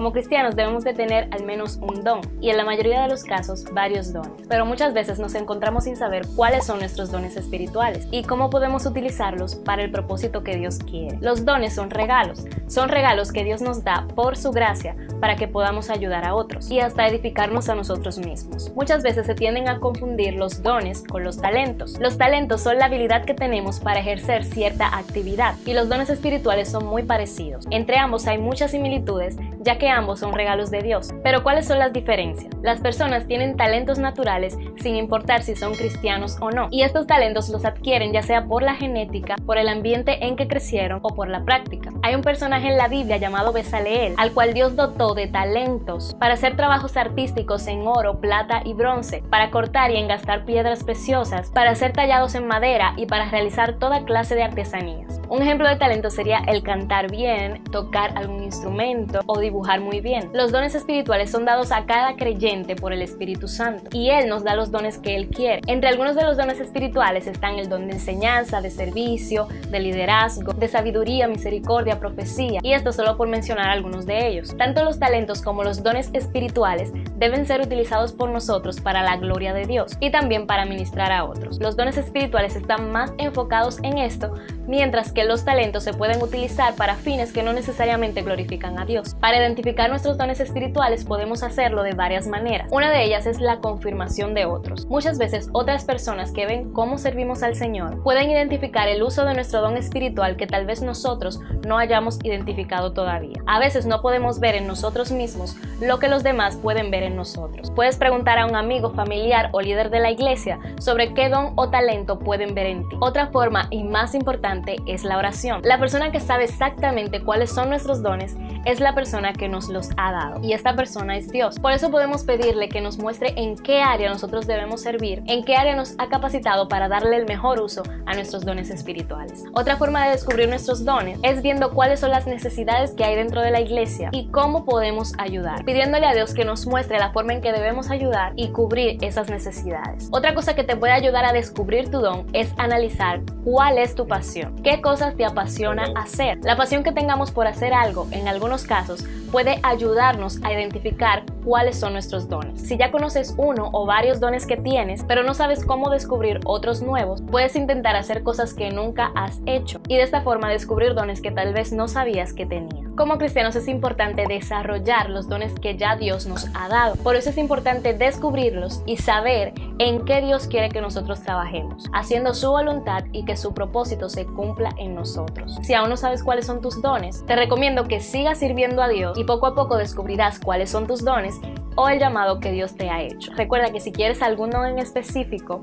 Como cristianos debemos de tener al menos un don y en la mayoría de los casos varios dones, pero muchas veces nos encontramos sin saber cuáles son nuestros dones espirituales y cómo podemos utilizarlos para el propósito que Dios quiere. Los dones son regalos, son regalos que Dios nos da por su gracia para que podamos ayudar a otros y hasta edificarnos a nosotros mismos. Muchas veces se tienden a confundir los dones con los talentos. Los talentos son la habilidad que tenemos para ejercer cierta actividad y los dones espirituales son muy parecidos. Entre ambos hay muchas similitudes ya que ambos son regalos de Dios. Pero ¿cuáles son las diferencias? Las personas tienen talentos naturales sin importar si son cristianos o no. Y estos talentos los adquieren ya sea por la genética, por el ambiente en que crecieron o por la práctica. Hay un personaje en la Biblia llamado Besaleel, al cual Dios dotó de talentos para hacer trabajos artísticos en oro, plata y bronce, para cortar y engastar piedras preciosas, para ser tallados en madera y para realizar toda clase de artesanías. Un ejemplo de talento sería el cantar bien, tocar algún instrumento o dibujar muy bien. Los dones espirituales son dados a cada creyente por el Espíritu Santo y Él nos da los dones que Él quiere. Entre algunos de los dones espirituales están el don de enseñanza, de servicio, de liderazgo, de sabiduría, misericordia, profecía y esto solo por mencionar algunos de ellos. Tanto los talentos como los dones espirituales deben ser utilizados por nosotros para la gloria de Dios y también para ministrar a otros. Los dones espirituales están más enfocados en esto, mientras que los talentos se pueden utilizar para fines que no necesariamente glorifican a Dios. Para identificar nuestros dones espirituales podemos hacerlo de varias maneras. Una de ellas es la confirmación de otros. Muchas veces otras personas que ven cómo servimos al Señor pueden identificar el uso de nuestro don espiritual que tal vez nosotros no hayamos identificado todavía. A veces no podemos ver en nosotros mismos lo que los demás pueden ver en nosotros. Puedes preguntar a un amigo, familiar o líder de la iglesia sobre qué don o talento pueden ver en ti. Otra forma y más importante es la oración. La persona que sabe exactamente cuáles son nuestros dones es la persona que nos los ha dado y esta persona es Dios. Por eso podemos pedirle que nos muestre en qué área nosotros debemos servir, en qué área nos ha capacitado para darle el mejor uso a nuestros dones espirituales. Otra forma de descubrir nuestros dones es viendo cuáles son las necesidades que hay dentro de la iglesia y cómo podemos ayudar, pidiéndole a Dios que nos muestre la forma en que debemos ayudar y cubrir esas necesidades. Otra cosa que te puede ayudar a descubrir tu don es analizar cuál es tu pasión, qué cosas te apasiona hacer. La pasión que tengamos por hacer algo, en algunos casos, puede ayudarnos a identificar cuáles son nuestros dones. Si ya conoces uno o varios dones que tienes, pero no sabes cómo descubrir otros nuevos, puedes intentar hacer cosas que nunca has hecho y de esta forma descubrir dones que tal vez no sabías que tenías. Como cristianos es importante desarrollar los dones que ya Dios nos ha dado. Por eso es importante descubrirlos y saber en qué Dios quiere que nosotros trabajemos, haciendo su voluntad y que su propósito se cumpla en nosotros. Si aún no sabes cuáles son tus dones, te recomiendo que sigas sirviendo a Dios y poco a poco descubrirás cuáles son tus dones o el llamado que Dios te ha hecho. Recuerda que si quieres algún don en específico,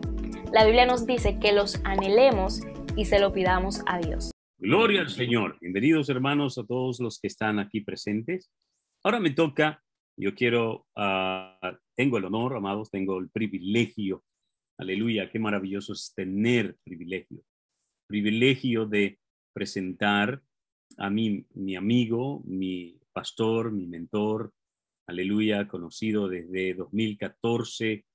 la Biblia nos dice que los anhelemos y se lo pidamos a Dios. Gloria al Señor. Bienvenidos hermanos a todos los que están aquí presentes. Ahora me toca, yo quiero, uh, tengo el honor, amados, tengo el privilegio. Aleluya, qué maravilloso es tener privilegio. Privilegio de presentar a mí, mi amigo, mi pastor, mi mentor, aleluya, conocido desde 2014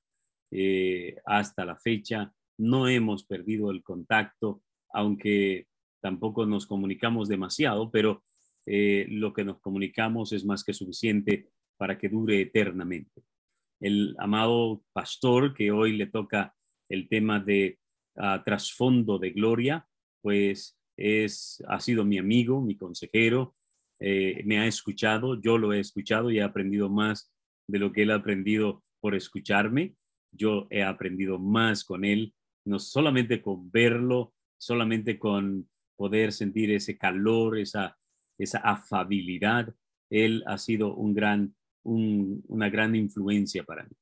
eh, hasta la fecha. No hemos perdido el contacto, aunque tampoco nos comunicamos demasiado, pero eh, lo que nos comunicamos es más que suficiente para que dure eternamente. El amado pastor que hoy le toca el tema de ah, trasfondo de gloria, pues es, ha sido mi amigo, mi consejero, eh, me ha escuchado, yo lo he escuchado y he aprendido más de lo que él ha aprendido por escucharme. Yo he aprendido más con él, no solamente con verlo, solamente con poder sentir ese calor, esa, esa afabilidad. Él ha sido un gran, una gran influencia para mí.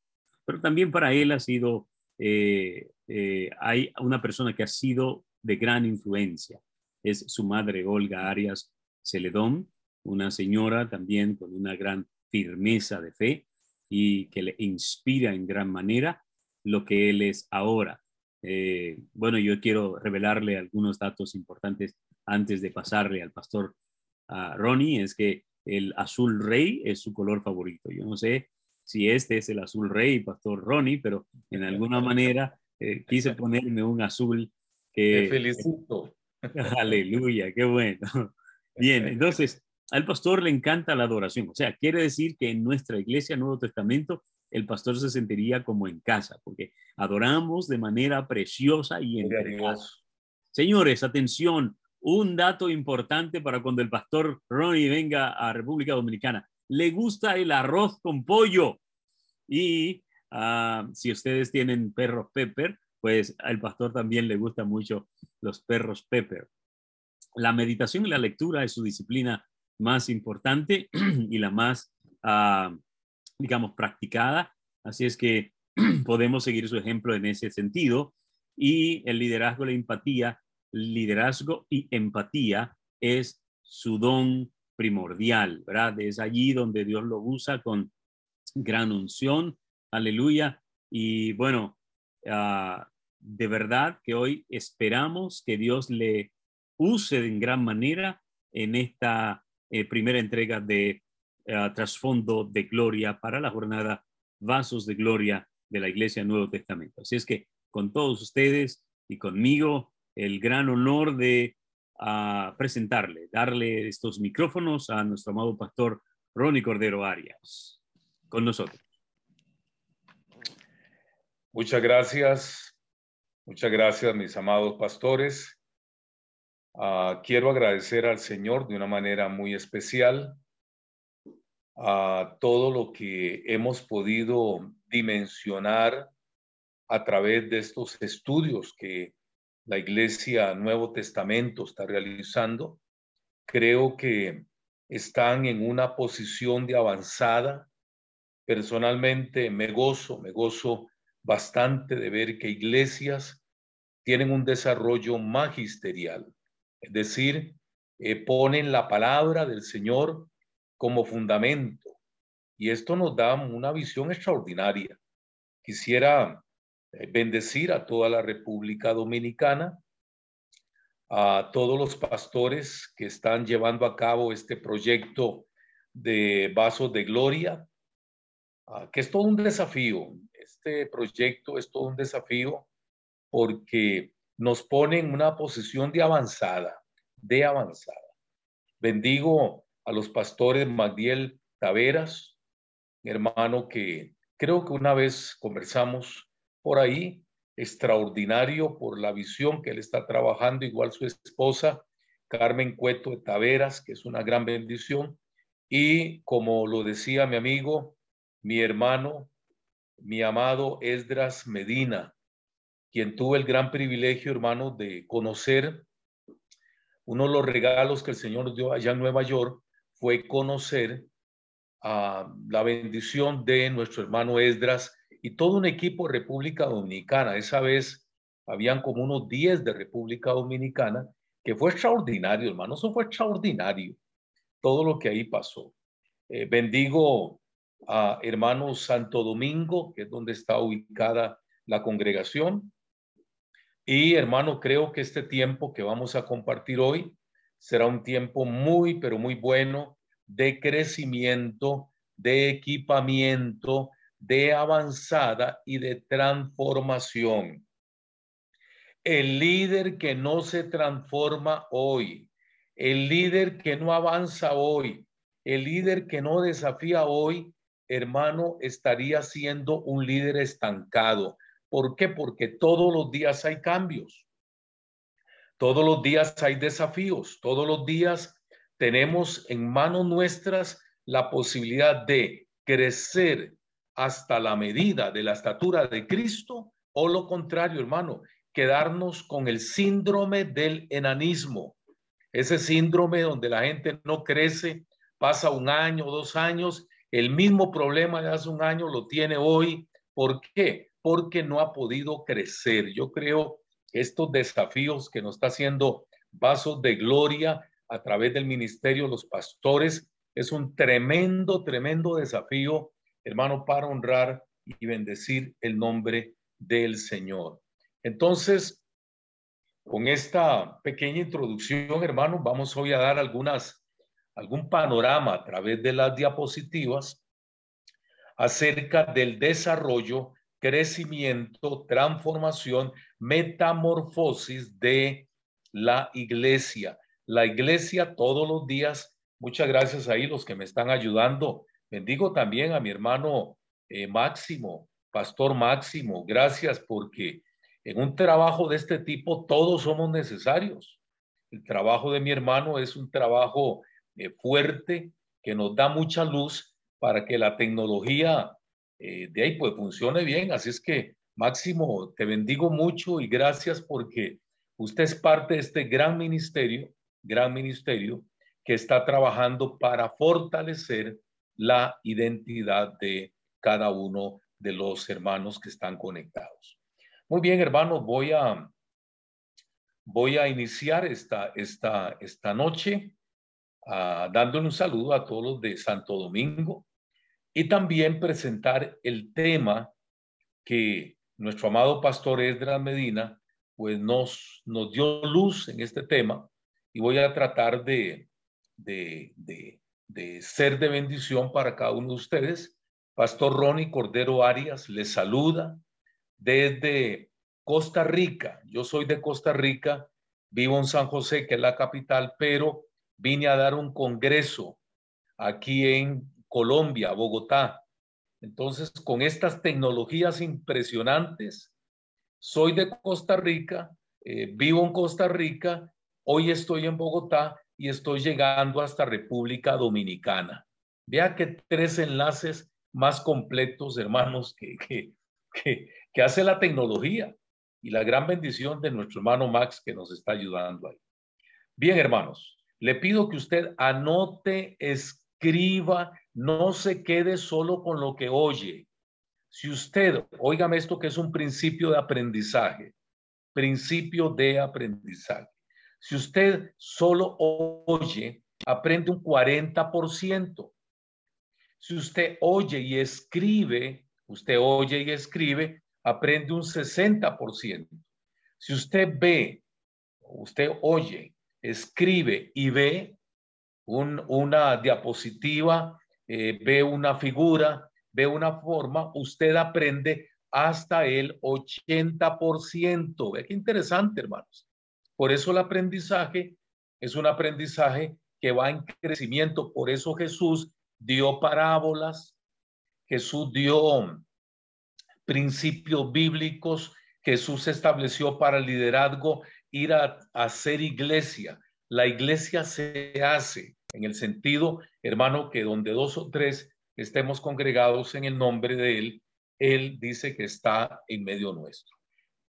Pero también para él ha sido, eh, eh, hay una persona que ha sido de gran influencia. Es su madre, Olga Arias Celedón, una señora también con una gran firmeza de fe y que le inspira en gran manera lo que él es ahora. Eh, bueno, yo quiero revelarle algunos datos importantes antes de pasarle al pastor a Ronnie, es que el azul rey es su color favorito. Yo no sé si este es el azul rey, pastor Ronnie, pero en alguna manera eh, quise ponerme un azul que... Te felicito. Aleluya, qué bueno. Bien, entonces, al pastor le encanta la adoración. O sea, quiere decir que en nuestra iglesia Nuevo Testamento el pastor se sentiría como en casa, porque adoramos de manera preciosa y entregada. Señores, atención, un dato importante para cuando el pastor Ronnie venga a República Dominicana. Le gusta el arroz con pollo. Y ah, si ustedes tienen perros pepper, pues al pastor también le gusta mucho los perros pepper. La meditación y la lectura es su disciplina más importante y la más, ah, digamos, practicada. Así es que podemos seguir su ejemplo en ese sentido. Y el liderazgo, la empatía, liderazgo y empatía es su don primordial, ¿verdad? Es allí donde Dios lo usa con gran unción. Aleluya. Y bueno, ah, de verdad que hoy esperamos que Dios le use en gran manera en esta eh, primera entrega de uh, trasfondo de gloria para la jornada Vasos de Gloria de la Iglesia Nuevo Testamento. Así es que con todos ustedes y conmigo, el gran honor de uh, presentarle, darle estos micrófonos a nuestro amado pastor Ronnie Cordero Arias. Con nosotros. Muchas gracias. Muchas gracias, mis amados pastores. Ah, quiero agradecer al Señor de una manera muy especial a todo lo que hemos podido dimensionar a través de estos estudios que la Iglesia Nuevo Testamento está realizando. Creo que están en una posición de avanzada. Personalmente me gozo, me gozo bastante de ver que iglesias tienen un desarrollo magisterial es decir, eh, ponen la palabra del Señor como fundamento. Y esto nos da una visión extraordinaria. Quisiera eh, bendecir a toda la República Dominicana, a todos los pastores que están llevando a cabo este proyecto de Vasos de Gloria, que es todo un desafío. Este proyecto es todo un desafío porque nos pone en una posición de avanzada, de avanzada. Bendigo a los pastores Magdiel Taveras, hermano que creo que una vez conversamos por ahí, extraordinario por la visión que él está trabajando, igual su esposa, Carmen Cueto de Taveras, que es una gran bendición. Y como lo decía mi amigo, mi hermano, mi amado Esdras Medina, quien tuve el gran privilegio, hermano, de conocer. Uno de los regalos que el Señor dio allá en Nueva York fue conocer a la bendición de nuestro hermano Esdras y todo un equipo de República Dominicana. Esa vez habían como unos 10 de República Dominicana, que fue extraordinario, hermano. Eso fue extraordinario, todo lo que ahí pasó. Eh, bendigo a hermano Santo Domingo, que es donde está ubicada la congregación. Y hermano, creo que este tiempo que vamos a compartir hoy será un tiempo muy, pero muy bueno de crecimiento, de equipamiento, de avanzada y de transformación. El líder que no se transforma hoy, el líder que no avanza hoy, el líder que no desafía hoy, hermano, estaría siendo un líder estancado. ¿Por qué? Porque todos los días hay cambios. Todos los días hay desafíos. Todos los días tenemos en manos nuestras la posibilidad de crecer hasta la medida de la estatura de Cristo o lo contrario, hermano, quedarnos con el síndrome del enanismo. Ese síndrome donde la gente no crece, pasa un año, dos años, el mismo problema de hace un año lo tiene hoy. ¿Por qué? Porque no ha podido crecer. Yo creo que estos desafíos que nos está haciendo Vasos de Gloria a través del ministerio los pastores es un tremendo, tremendo desafío, hermano, para honrar y bendecir el nombre del Señor. Entonces, con esta pequeña introducción, hermanos, vamos hoy a dar algunas, algún panorama a través de las diapositivas acerca del desarrollo, crecimiento, transformación, metamorfosis de la iglesia. La iglesia todos los días, muchas gracias ahí los que me están ayudando. Bendigo también a mi hermano eh, Máximo, Pastor Máximo, gracias porque en un trabajo de este tipo todos somos necesarios. El trabajo de mi hermano es un trabajo eh, fuerte que nos da mucha luz para que la tecnología eh, de ahí pues funcione bien. Así es que Máximo, te bendigo mucho y gracias porque usted es parte de este gran ministerio, gran ministerio que está trabajando para fortalecer la identidad de cada uno de los hermanos que están conectados. Muy bien, hermanos, voy a, voy a iniciar esta, esta, esta noche uh, dándole un saludo a todos los de Santo Domingo y también presentar el tema que nuestro amado pastor Esdras Medina pues nos, nos dio luz en este tema y voy a tratar de, de, de, ser de bendición para cada uno de ustedes Pastor Ronnie Cordero Arias les saluda desde Costa Rica. Yo soy de Costa Rica, vivo en San José, que es la capital, pero vine a dar un congreso aquí en Colombia, Bogotá. Entonces, con estas tecnologías impresionantes, soy de Costa Rica, eh, vivo en Costa Rica, hoy estoy en Bogotá y estoy llegando hasta República Dominicana. Vea que tres enlaces más completos, hermanos, que, que, que, hace la tecnología y la gran bendición de nuestro hermano Max que nos está ayudando ahí. Bien, hermanos, le pido que usted anote, escriba, no se quede solo con lo que oye. Si usted, óigame esto que es un principio de aprendizaje, principio de aprendizaje. Si usted solo oye, aprende un 40%. Si usted oye y escribe, usted oye y escribe, aprende un 60%. Si usted ve, usted oye, escribe y ve una diapositiva, eh, ve una figura, ve una forma, usted aprende hasta el 80%. Ve qué interesante, hermanos. Por eso el aprendizaje es un aprendizaje que va en crecimiento. Por eso Jesús dio parábolas, Jesús dio principios bíblicos, Jesús estableció para el liderazgo ir a, hacer iglesia. La iglesia se hace en el sentido, hermano, que donde dos o tres estemos congregados en el nombre de Él, Él dice que está en medio nuestro.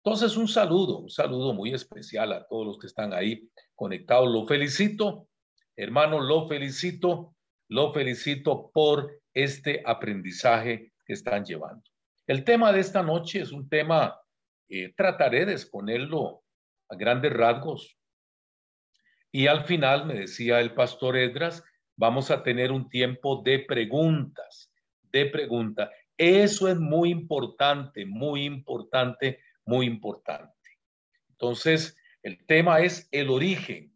Entonces, un saludo, un saludo muy especial a todos los que están ahí conectados. Lo felicito, hermano, lo felicito lo felicito por este aprendizaje que están llevando. El tema de esta noche es un tema, eh, trataré de exponerlo a grandes rasgos. Y al final, me decía el pastor Edras, vamos a tener un tiempo de preguntas, de preguntas. Eso es muy importante, muy importante, muy importante. Entonces, el tema es el origen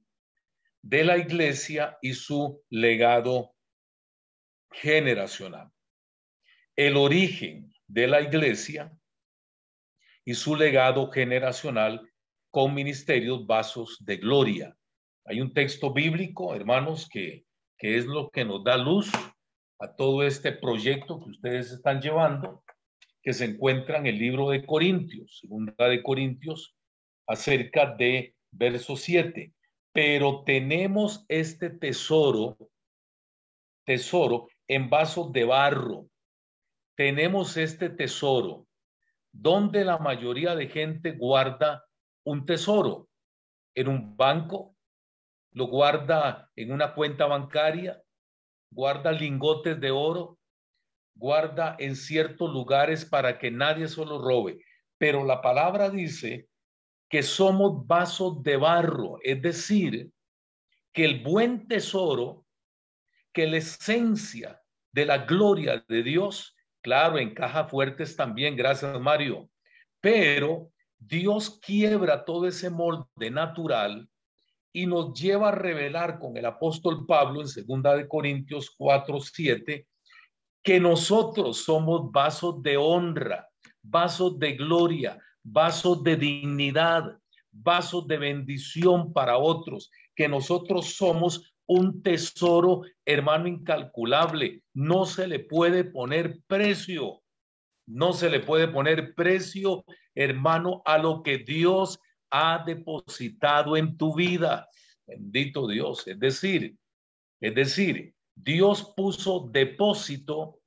de la iglesia y su legado generacional. El origen de la iglesia y su legado generacional con ministerios vasos de gloria. Hay un texto bíblico, hermanos, que, que es lo que nos da luz a todo este proyecto que ustedes están llevando, que se encuentra en el libro de Corintios, segunda de Corintios, acerca de verso 7. Pero tenemos este tesoro, tesoro en vasos de barro. Tenemos este tesoro donde la mayoría de gente guarda un tesoro en un banco, lo guarda en una cuenta bancaria, guarda lingotes de oro, guarda en ciertos lugares para que nadie se lo robe. Pero la palabra dice que somos vasos de barro, es decir, que el buen tesoro que la esencia de la gloria de Dios, claro, encaja fuertes también, gracias Mario, pero Dios quiebra todo ese molde natural y nos lleva a revelar con el apóstol Pablo en segunda de Corintios 4, 7, que nosotros somos vasos de honra, vasos de gloria, vasos de dignidad, vasos de bendición para otros, que nosotros somos un tesoro, hermano, incalculable. No se le puede poner precio. No se le puede poner precio, hermano, a lo que Dios ha depositado en tu vida. Bendito Dios. Es decir, es decir, Dios puso depósito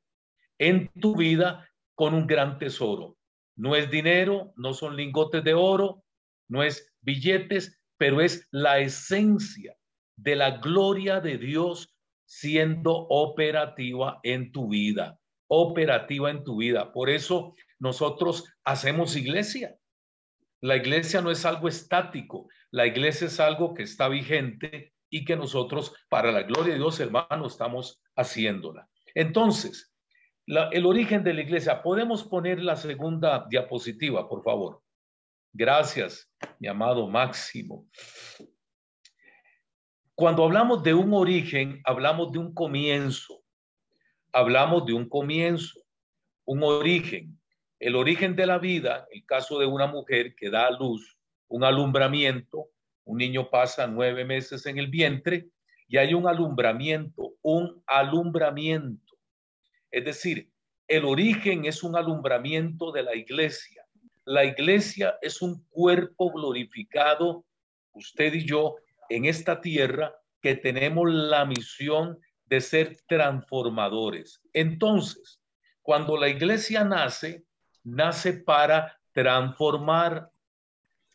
en tu vida con un gran tesoro. No es dinero, no son lingotes de oro, no es billetes, pero es la esencia de la gloria de Dios siendo operativa en tu vida, operativa en tu vida. Por eso nosotros hacemos iglesia. La iglesia no es algo estático, la iglesia es algo que está vigente y que nosotros, para la gloria de Dios, hermano, estamos haciéndola. Entonces, el origen de la iglesia, podemos poner la segunda diapositiva, por favor. Gracias, mi amado Máximo. Cuando hablamos de un origen, hablamos de un comienzo. Hablamos de un comienzo, un origen. El origen de la vida, el caso de una mujer que da luz, un alumbramiento, un niño pasa nueve meses en el vientre y hay un alumbramiento, un alumbramiento. Es decir, el origen es un alumbramiento de la iglesia. La iglesia es un cuerpo glorificado, usted y yo, en esta tierra que tenemos la misión de ser transformadores. Entonces, cuando la iglesia nace, nace para transformar.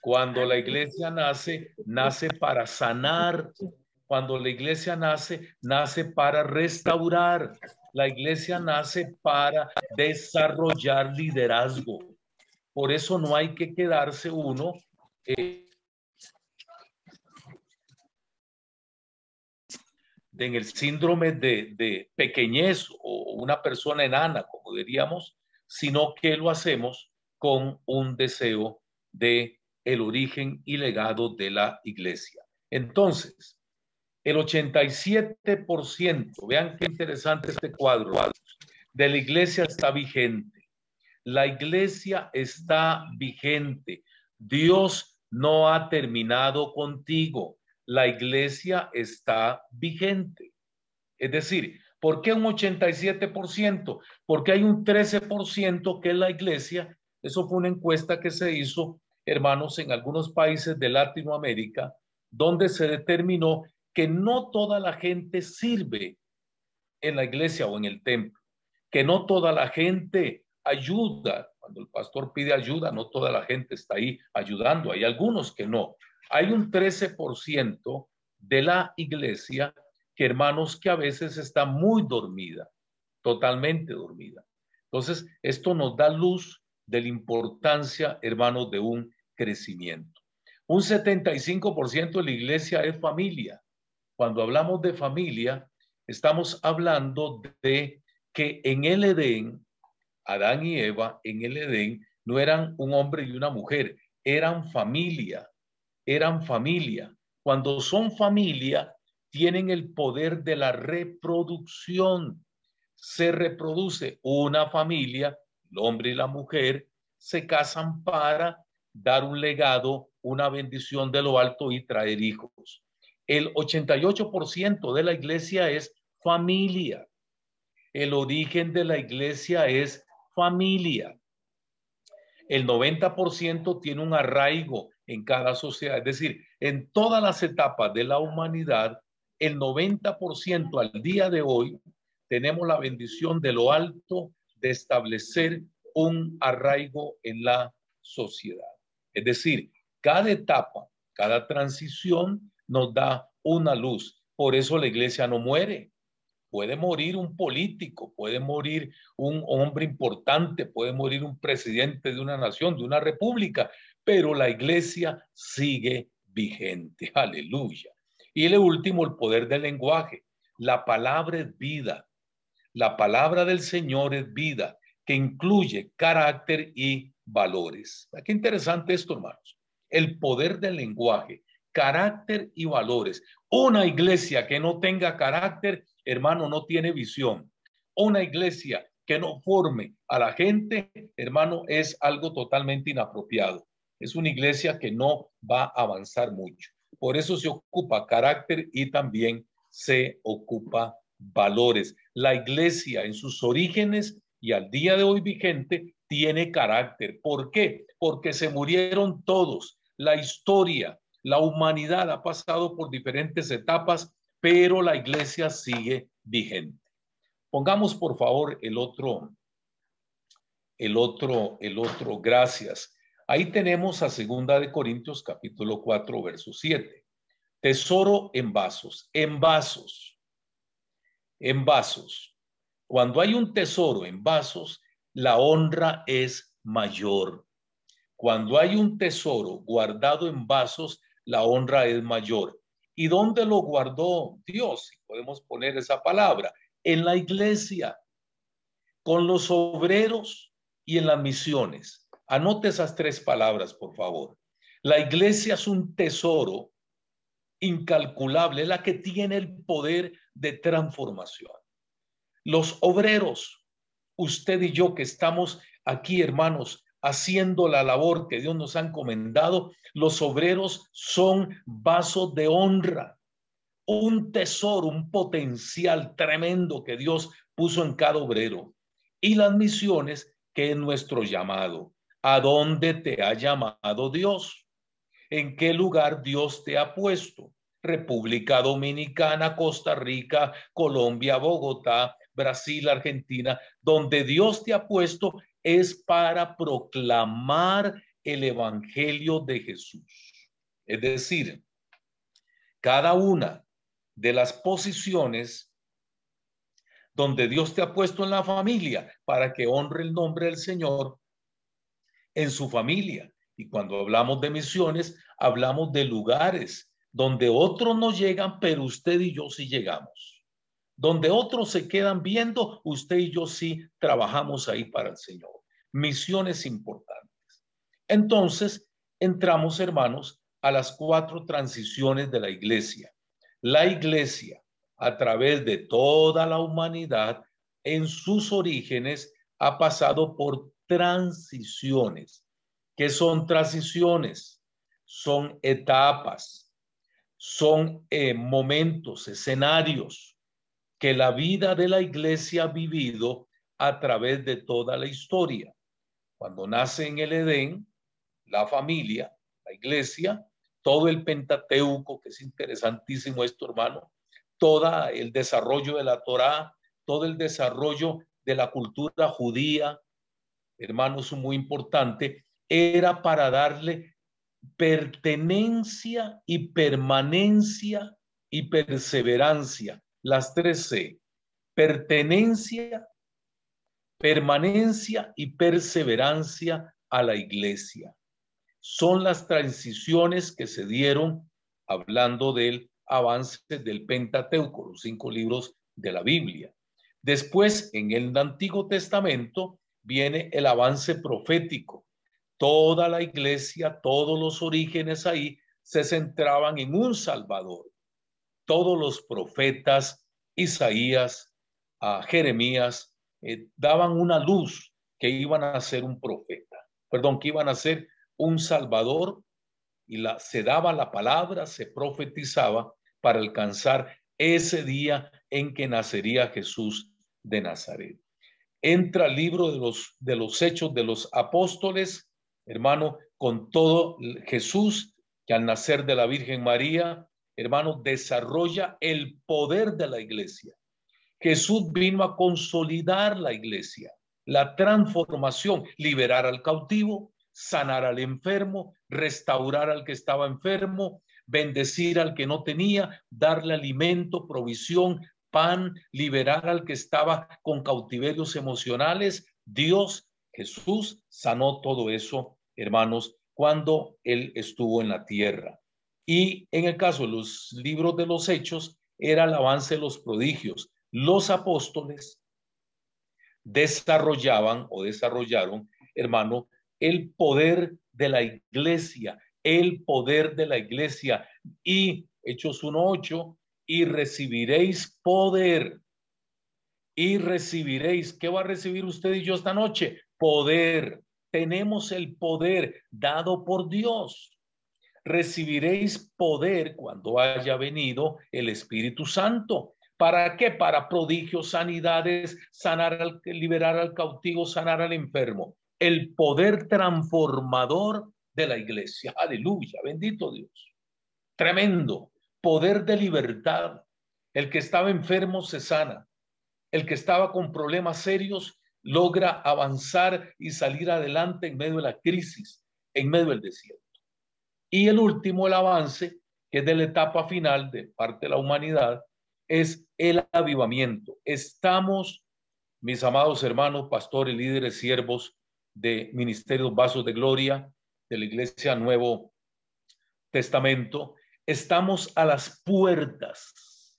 Cuando la iglesia nace, nace para sanar. Cuando la iglesia nace, nace para restaurar. La iglesia nace para desarrollar liderazgo. Por eso no hay que quedarse uno eh, en el síndrome de, pequeñez o una persona enana, como diríamos, sino que lo hacemos con un deseo de el origen y legado de la iglesia. Entonces, el 87%, vean qué interesante este cuadro, de la iglesia está vigente. La iglesia está vigente. Dios no ha terminado contigo la iglesia está vigente. Es decir, ¿por qué un 87%? Porque hay un 13% que es la iglesia. Eso fue una encuesta que se hizo, hermanos, en algunos países de Latinoamérica, donde se determinó que no toda la gente sirve en la iglesia o en el templo, que no toda la gente ayuda. Cuando el pastor pide ayuda, no toda la gente está ahí ayudando. Hay algunos que no hay un 13% de la iglesia que hermanos que a veces está muy dormida, totalmente dormida. Entonces, esto nos da luz de la importancia, hermanos, de un crecimiento. Un 75% de la iglesia es familia. Cuando hablamos de familia, estamos hablando de que en el Edén, Adán y Eva en el Edén no eran un hombre y una mujer, eran familia eran familia. Cuando son familia, tienen el poder de la reproducción. Se reproduce una familia, el hombre y la mujer, se casan para dar un legado, una bendición de lo alto y traer hijos. El 88% de la iglesia es familia. El origen de la iglesia es familia. El 90% tiene un arraigo en cada sociedad. Es decir, en todas las etapas de la humanidad, el 90% al día de hoy tenemos la bendición de lo alto de establecer un arraigo en la sociedad. Es decir, cada etapa, cada transición nos da una luz. Por eso la iglesia no muere. Puede morir un político, puede morir un hombre importante, puede morir un presidente de una nación, de una república, pero la iglesia sigue vigente. Aleluya. Y el último, el poder del lenguaje. La palabra es vida. La palabra del Señor es vida, que incluye carácter y valores. Qué interesante esto, hermanos. El poder del lenguaje, carácter y valores. Una iglesia que no tenga carácter, hermano, no tiene visión. Una iglesia que no forme a la gente, hermano, es algo totalmente inapropiado. Es una iglesia que no va a avanzar mucho. Por eso se ocupa carácter y también se ocupa valores. La iglesia en sus orígenes y al día de hoy vigente tiene carácter. ¿Por qué? Porque se murieron todos. La historia, la humanidad ha pasado por diferentes etapas, pero la iglesia sigue vigente. Pongamos por favor el otro, el otro, el otro, gracias. Ahí tenemos a Segunda de Corintios capítulo 4, verso 7. Tesoro en vasos, en vasos, en vasos. Cuando hay un tesoro en vasos, la honra es mayor. Cuando hay un tesoro guardado en vasos, la honra es mayor. ¿Y dónde lo guardó Dios? Si podemos poner esa palabra en la iglesia, con los obreros y en las misiones. Anote esas tres palabras, por favor. La iglesia es un tesoro incalculable, la que tiene el poder de transformación. Los obreros, usted y yo que estamos aquí, hermanos, haciendo la labor que Dios nos ha encomendado, los obreros son vasos de honra un tesoro, un potencial tremendo que Dios puso en cada obrero. Y las misiones, que es nuestro llamado. ¿A dónde te ha llamado Dios? ¿En qué lugar Dios te ha puesto? República Dominicana, Costa Rica, Colombia, Bogotá, Brasil, Argentina, donde Dios te ha puesto es para proclamar el Evangelio de Jesús. Es decir, cada una de las posiciones donde Dios te ha puesto en la familia para que honre el nombre del Señor en su familia. Y cuando hablamos de misiones, hablamos de lugares donde otros no llegan, pero usted y yo sí llegamos. Donde otros se quedan viendo, usted y yo sí trabajamos ahí para el Señor. Misiones importantes. Entonces, entramos, hermanos, a las cuatro transiciones de la iglesia. La iglesia, a través de toda la humanidad, en sus orígenes, ha pasado por transiciones. ¿Qué son transiciones? Son etapas, son eh, momentos, escenarios que la vida de la iglesia ha vivido a través de toda la historia. Cuando nace en el Edén, la familia, la iglesia, todo el Pentateuco, que es interesantísimo esto, hermano, todo el desarrollo de la Torá, todo el desarrollo de la cultura judía, hermano, es muy importante, era para darle pertenencia y permanencia y perseverancia, las tres C, pertenencia, permanencia y perseverancia a la iglesia son las transiciones que se dieron hablando del avance del Pentateuco, los cinco libros de la Biblia. Después, en el Antiguo Testamento, viene el avance profético. Toda la iglesia, todos los orígenes ahí se centraban en un Salvador. Todos los profetas, Isaías, a Jeremías, eh, daban una luz que iban a ser un profeta, perdón, que iban a ser un Salvador y la, se daba la palabra, se profetizaba para alcanzar ese día en que nacería Jesús de Nazaret. Entra el libro de los, de los hechos de los apóstoles, hermano, con todo Jesús, que al nacer de la Virgen María, hermano, desarrolla el poder de la iglesia. Jesús vino a consolidar la iglesia, la transformación, liberar al cautivo, sanar al enfermo, restaurar al que estaba enfermo, bendecir al que no tenía, darle alimento, provisión, pan, liberar al que estaba con cautiverios emocionales. Dios, Jesús, sanó todo eso, hermanos, cuando Él estuvo en la tierra. Y en el caso de los libros de los hechos, era el avance de los prodigios. Los apóstoles desarrollaban o desarrollaron, hermano, el poder de la iglesia, el poder de la iglesia. Y Hechos 1.8, y recibiréis poder. Y recibiréis, ¿qué va a recibir usted y yo esta noche? Poder. Tenemos el poder dado por Dios. Recibiréis poder cuando haya venido el Espíritu Santo. ¿Para qué? Para prodigios, sanidades, sanar al, liberar al cautivo, sanar al enfermo. El poder transformador de la iglesia. Aleluya, bendito Dios. Tremendo. Poder de libertad. El que estaba enfermo se sana. El que estaba con problemas serios logra avanzar y salir adelante en medio de la crisis, en medio del desierto. Y el último, el avance, que es de la etapa final de parte de la humanidad, es el avivamiento. Estamos, mis amados hermanos, pastores, líderes, siervos de Ministerios Vasos de Gloria, de la Iglesia Nuevo Testamento, estamos a las puertas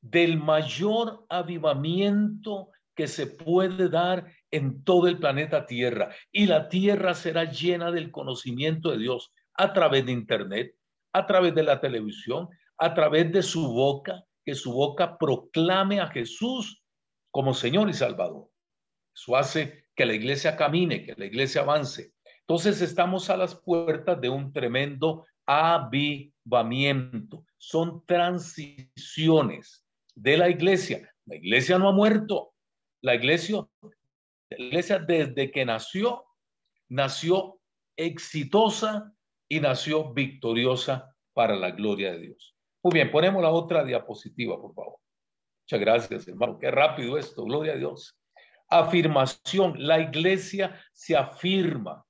del mayor avivamiento que se puede dar en todo el planeta Tierra. Y la Tierra será llena del conocimiento de Dios a través de Internet, a través de la televisión, a través de su boca, que su boca proclame a Jesús como Señor y Salvador. Eso hace que la iglesia camine, que la iglesia avance. Entonces estamos a las puertas de un tremendo avivamiento. Son transiciones de la iglesia. La iglesia no ha muerto. La iglesia, la iglesia desde que nació, nació exitosa y nació victoriosa para la gloria de Dios. Muy bien, ponemos la otra diapositiva, por favor. Muchas gracias, hermano. Qué rápido esto, gloria a Dios. Afirmación, la iglesia se afirma.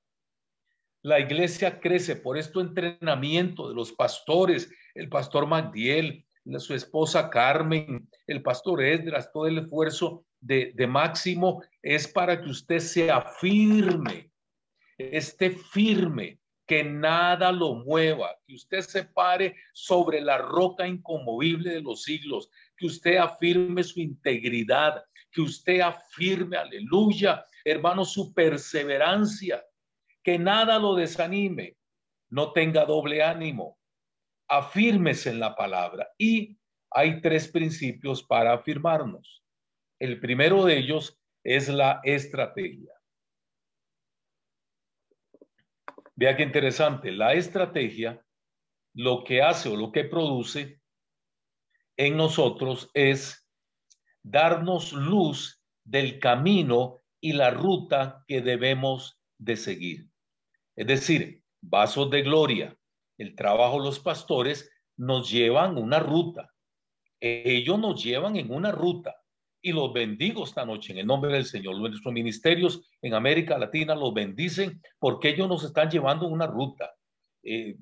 La iglesia crece por esto entrenamiento de los pastores, el pastor Magdiel, su esposa Carmen, el pastor Esdras, todo el esfuerzo de, de Máximo es para que usted se afirme, esté firme, que nada lo mueva, que usted se pare sobre la roca inconmovible de los siglos, que usted afirme su integridad, que usted afirme, aleluya, hermano, su perseverancia, que nada lo desanime, no tenga doble ánimo, afírmese en la palabra. Y hay tres principios para afirmarnos. El primero de ellos es la estrategia. Vea qué interesante, la estrategia lo que hace o lo que produce en nosotros es darnos luz del camino y la ruta que debemos de seguir. Es decir, vasos de gloria, el trabajo de los pastores nos llevan una ruta. Ellos nos llevan en una ruta y los bendigo esta noche en el nombre del Señor. Nuestros ministerios en América Latina los bendicen porque ellos nos están llevando una ruta. Eh,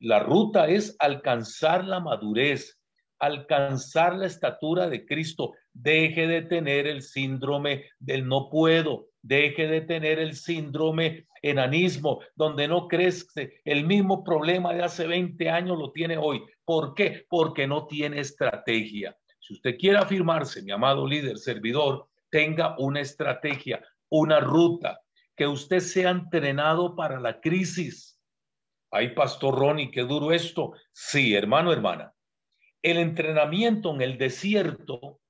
la ruta es alcanzar la madurez, alcanzar la estatura de Cristo. Deje de tener el síndrome del no puedo, deje de tener el síndrome enanismo, donde no crece. El mismo problema de hace 20 años lo tiene hoy. ¿Por qué? Porque no tiene estrategia. Si usted quiere afirmarse, mi amado líder, servidor, tenga una estrategia, una ruta, que usted sea entrenado para la crisis. Ay, Pastor Ronnie, qué duro esto. Sí, hermano, hermana. El entrenamiento en el desierto,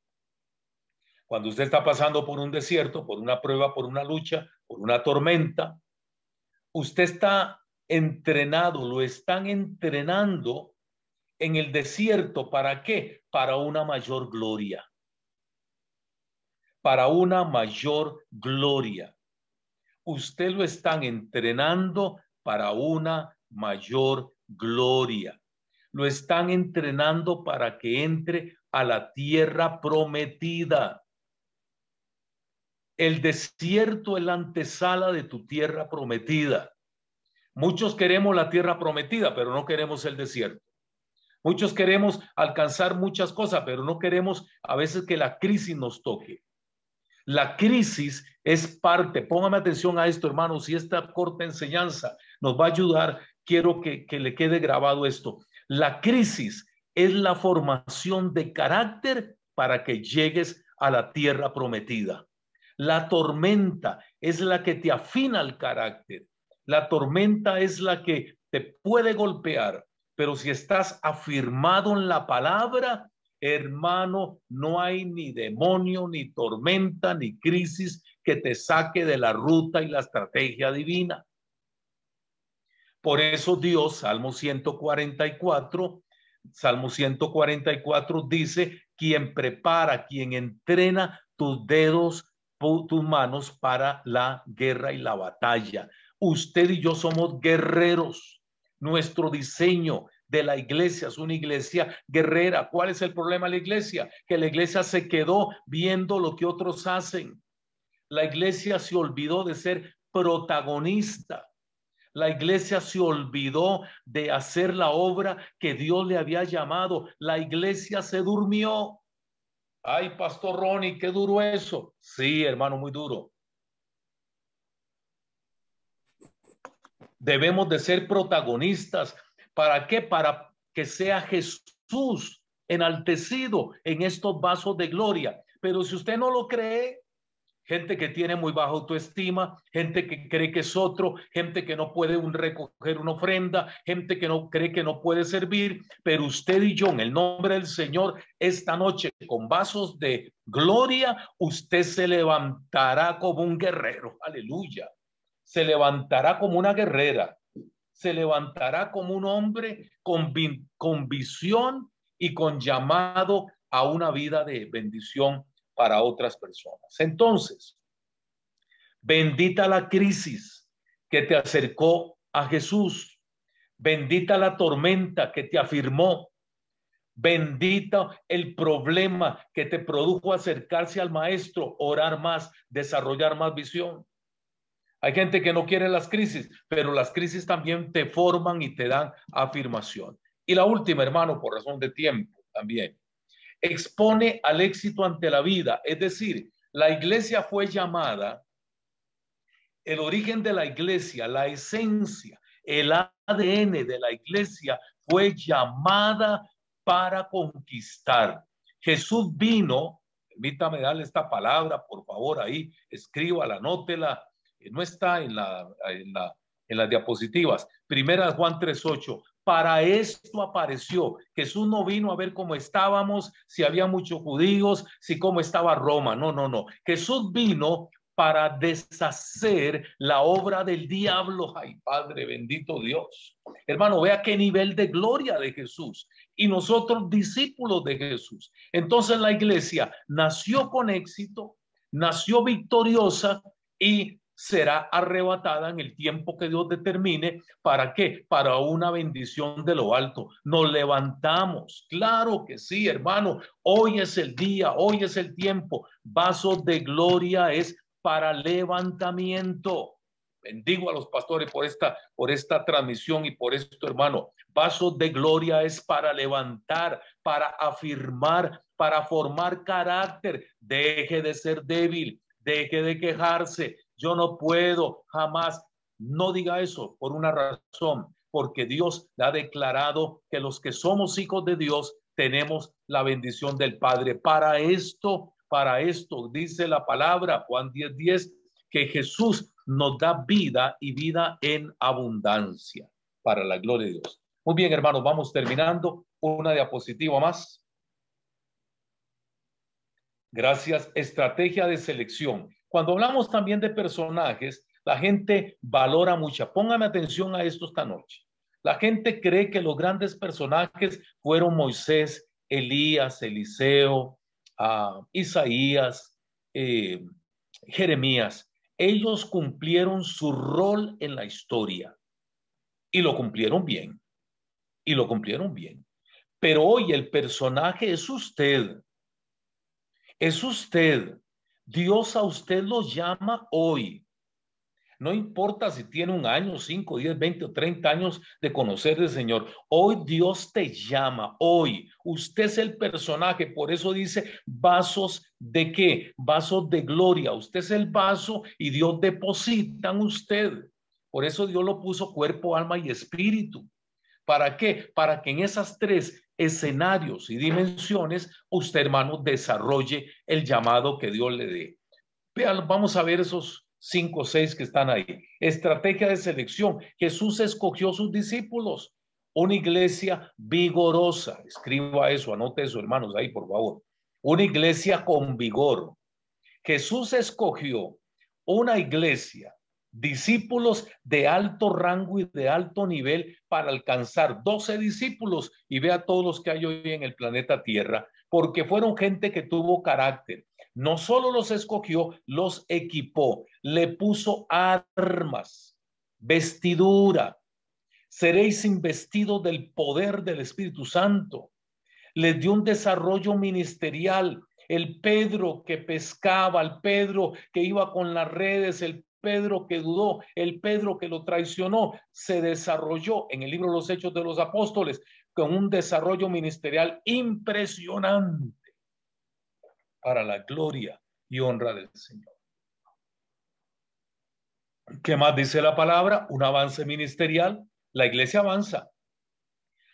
cuando usted está pasando por un desierto, por una prueba, por una lucha, por una tormenta, usted está entrenado, lo están entrenando en el desierto, ¿para qué? Para una mayor gloria. Para una mayor gloria. Usted lo están entrenando para una mayor gloria. Lo están entrenando para que entre a la tierra prometida. El desierto es la antesala de tu tierra prometida. Muchos queremos la tierra prometida, pero no queremos el desierto. Muchos queremos alcanzar muchas cosas, pero no queremos a veces que la crisis nos toque. La crisis es parte, póngame atención a esto, hermanos, si esta corta enseñanza nos va a ayudar, quiero que, que le quede grabado esto. La crisis es la formación de carácter para que llegues a la tierra prometida. La tormenta es la que te afina el carácter. La tormenta es la que te puede golpear, pero si estás afirmado en la palabra, hermano, no hay ni demonio, ni tormenta, ni crisis que te saque de la ruta y la estrategia divina. Por eso Dios, Salmo 144, Salmo 144 dice, quien prepara, quien entrena tus dedos, tus manos para la guerra y la batalla. Usted y yo somos guerreros. Nuestro diseño de la iglesia es una iglesia guerrera. ¿Cuál es el problema la iglesia? Que la iglesia se quedó viendo lo que otros hacen. La iglesia se olvidó de ser protagonista. La iglesia se olvidó de hacer la obra que Dios le había llamado. La iglesia se durmió. Ay, Pastor Ronnie, qué duro eso. Sí, hermano, muy duro. Debemos de ser protagonistas. ¿Para qué? Para que sea Jesús enaltecido en estos vasos de gloria. Pero si usted no lo cree, gente que tiene muy baja autoestima, gente que cree que es otro, gente que no puede un recoger una ofrenda, gente que no cree que no puede servir, pero usted y yo en el nombre del Señor esta noche con vasos de gloria, usted se levantará como un guerrero, aleluya. Se levantará como una guerrera, se levantará como un hombre con, con visión y con llamado a una vida de bendición para otras personas. Entonces, bendita la crisis que te acercó a Jesús, bendita la tormenta que te afirmó, bendita el problema que te produjo acercarse al maestro, orar más, desarrollar más visión. Hay gente que no quiere las crisis, pero las crisis también te forman y te dan afirmación. Y la última, hermano, por razón de tiempo también expone al éxito ante la vida. Es decir, la iglesia fue llamada, el origen de la iglesia, la esencia, el ADN de la iglesia fue llamada para conquistar. Jesús vino, permítame darle esta palabra, por favor, ahí, escríbala, anótela, no está en, la, en, la, en las diapositivas. Primera Juan 3.8, para esto apareció. Jesús no vino a ver cómo estábamos, si había muchos judíos, si cómo estaba Roma. No, no, no. Jesús vino para deshacer la obra del diablo. Ay, Padre, bendito Dios. Hermano, vea qué nivel de gloria de Jesús. Y nosotros discípulos de Jesús. Entonces la iglesia nació con éxito, nació victoriosa y será arrebatada en el tiempo que Dios determine. ¿Para qué? Para una bendición de lo alto. Nos levantamos. Claro que sí, hermano. Hoy es el día, hoy es el tiempo. Vasos de gloria es para levantamiento. Bendigo a los pastores por esta, por esta transmisión y por esto, hermano. Vasos de gloria es para levantar, para afirmar, para formar carácter. Deje de ser débil, deje de quejarse, yo no puedo jamás. No diga eso por una razón, porque Dios ha declarado que los que somos hijos de Dios tenemos la bendición del Padre. Para esto, para esto, dice la palabra Juan 10:10, 10, que Jesús nos da vida y vida en abundancia para la gloria de Dios. Muy bien, hermanos, vamos terminando. Una diapositiva más. Gracias. Estrategia de selección. Cuando hablamos también de personajes, la gente valora mucho. Póngame atención a esto esta noche. La gente cree que los grandes personajes fueron Moisés, Elías, Eliseo, ah, Isaías, eh, Jeremías. Ellos cumplieron su rol en la historia y lo cumplieron bien. Y lo cumplieron bien. Pero hoy el personaje es usted. Es usted. Dios a usted lo llama hoy. No importa si tiene un año, cinco, diez, veinte o treinta años de conocer al Señor. Hoy Dios te llama. Hoy usted es el personaje. Por eso dice vasos de qué? Vasos de gloria. Usted es el vaso y Dios deposita en usted. Por eso Dios lo puso cuerpo, alma y espíritu. ¿Para qué? Para que en esas tres escenarios y dimensiones, usted, hermano, desarrolle el llamado que Dios le dé. Vean, vamos a ver esos cinco o seis que están ahí. Estrategia de selección. Jesús escogió sus discípulos. Una iglesia vigorosa. Escriba eso, anote eso, hermanos, ahí, por favor. Una iglesia con vigor. Jesús escogió una iglesia, discípulos de alto rango y de alto nivel para alcanzar 12 discípulos y vea todos los que hay hoy en el planeta Tierra, porque fueron gente que tuvo carácter. No solo los escogió, los equipó, le puso armas, vestidura. Seréis investidos del poder del Espíritu Santo. Les dio un desarrollo ministerial, el Pedro que pescaba, el Pedro que iba con las redes, el Pedro que dudó, el Pedro que lo traicionó, se desarrolló en el libro Los Hechos de los Apóstoles con un desarrollo ministerial impresionante para la gloria y honra del Señor. ¿Qué más dice la palabra? Un avance ministerial. La iglesia avanza.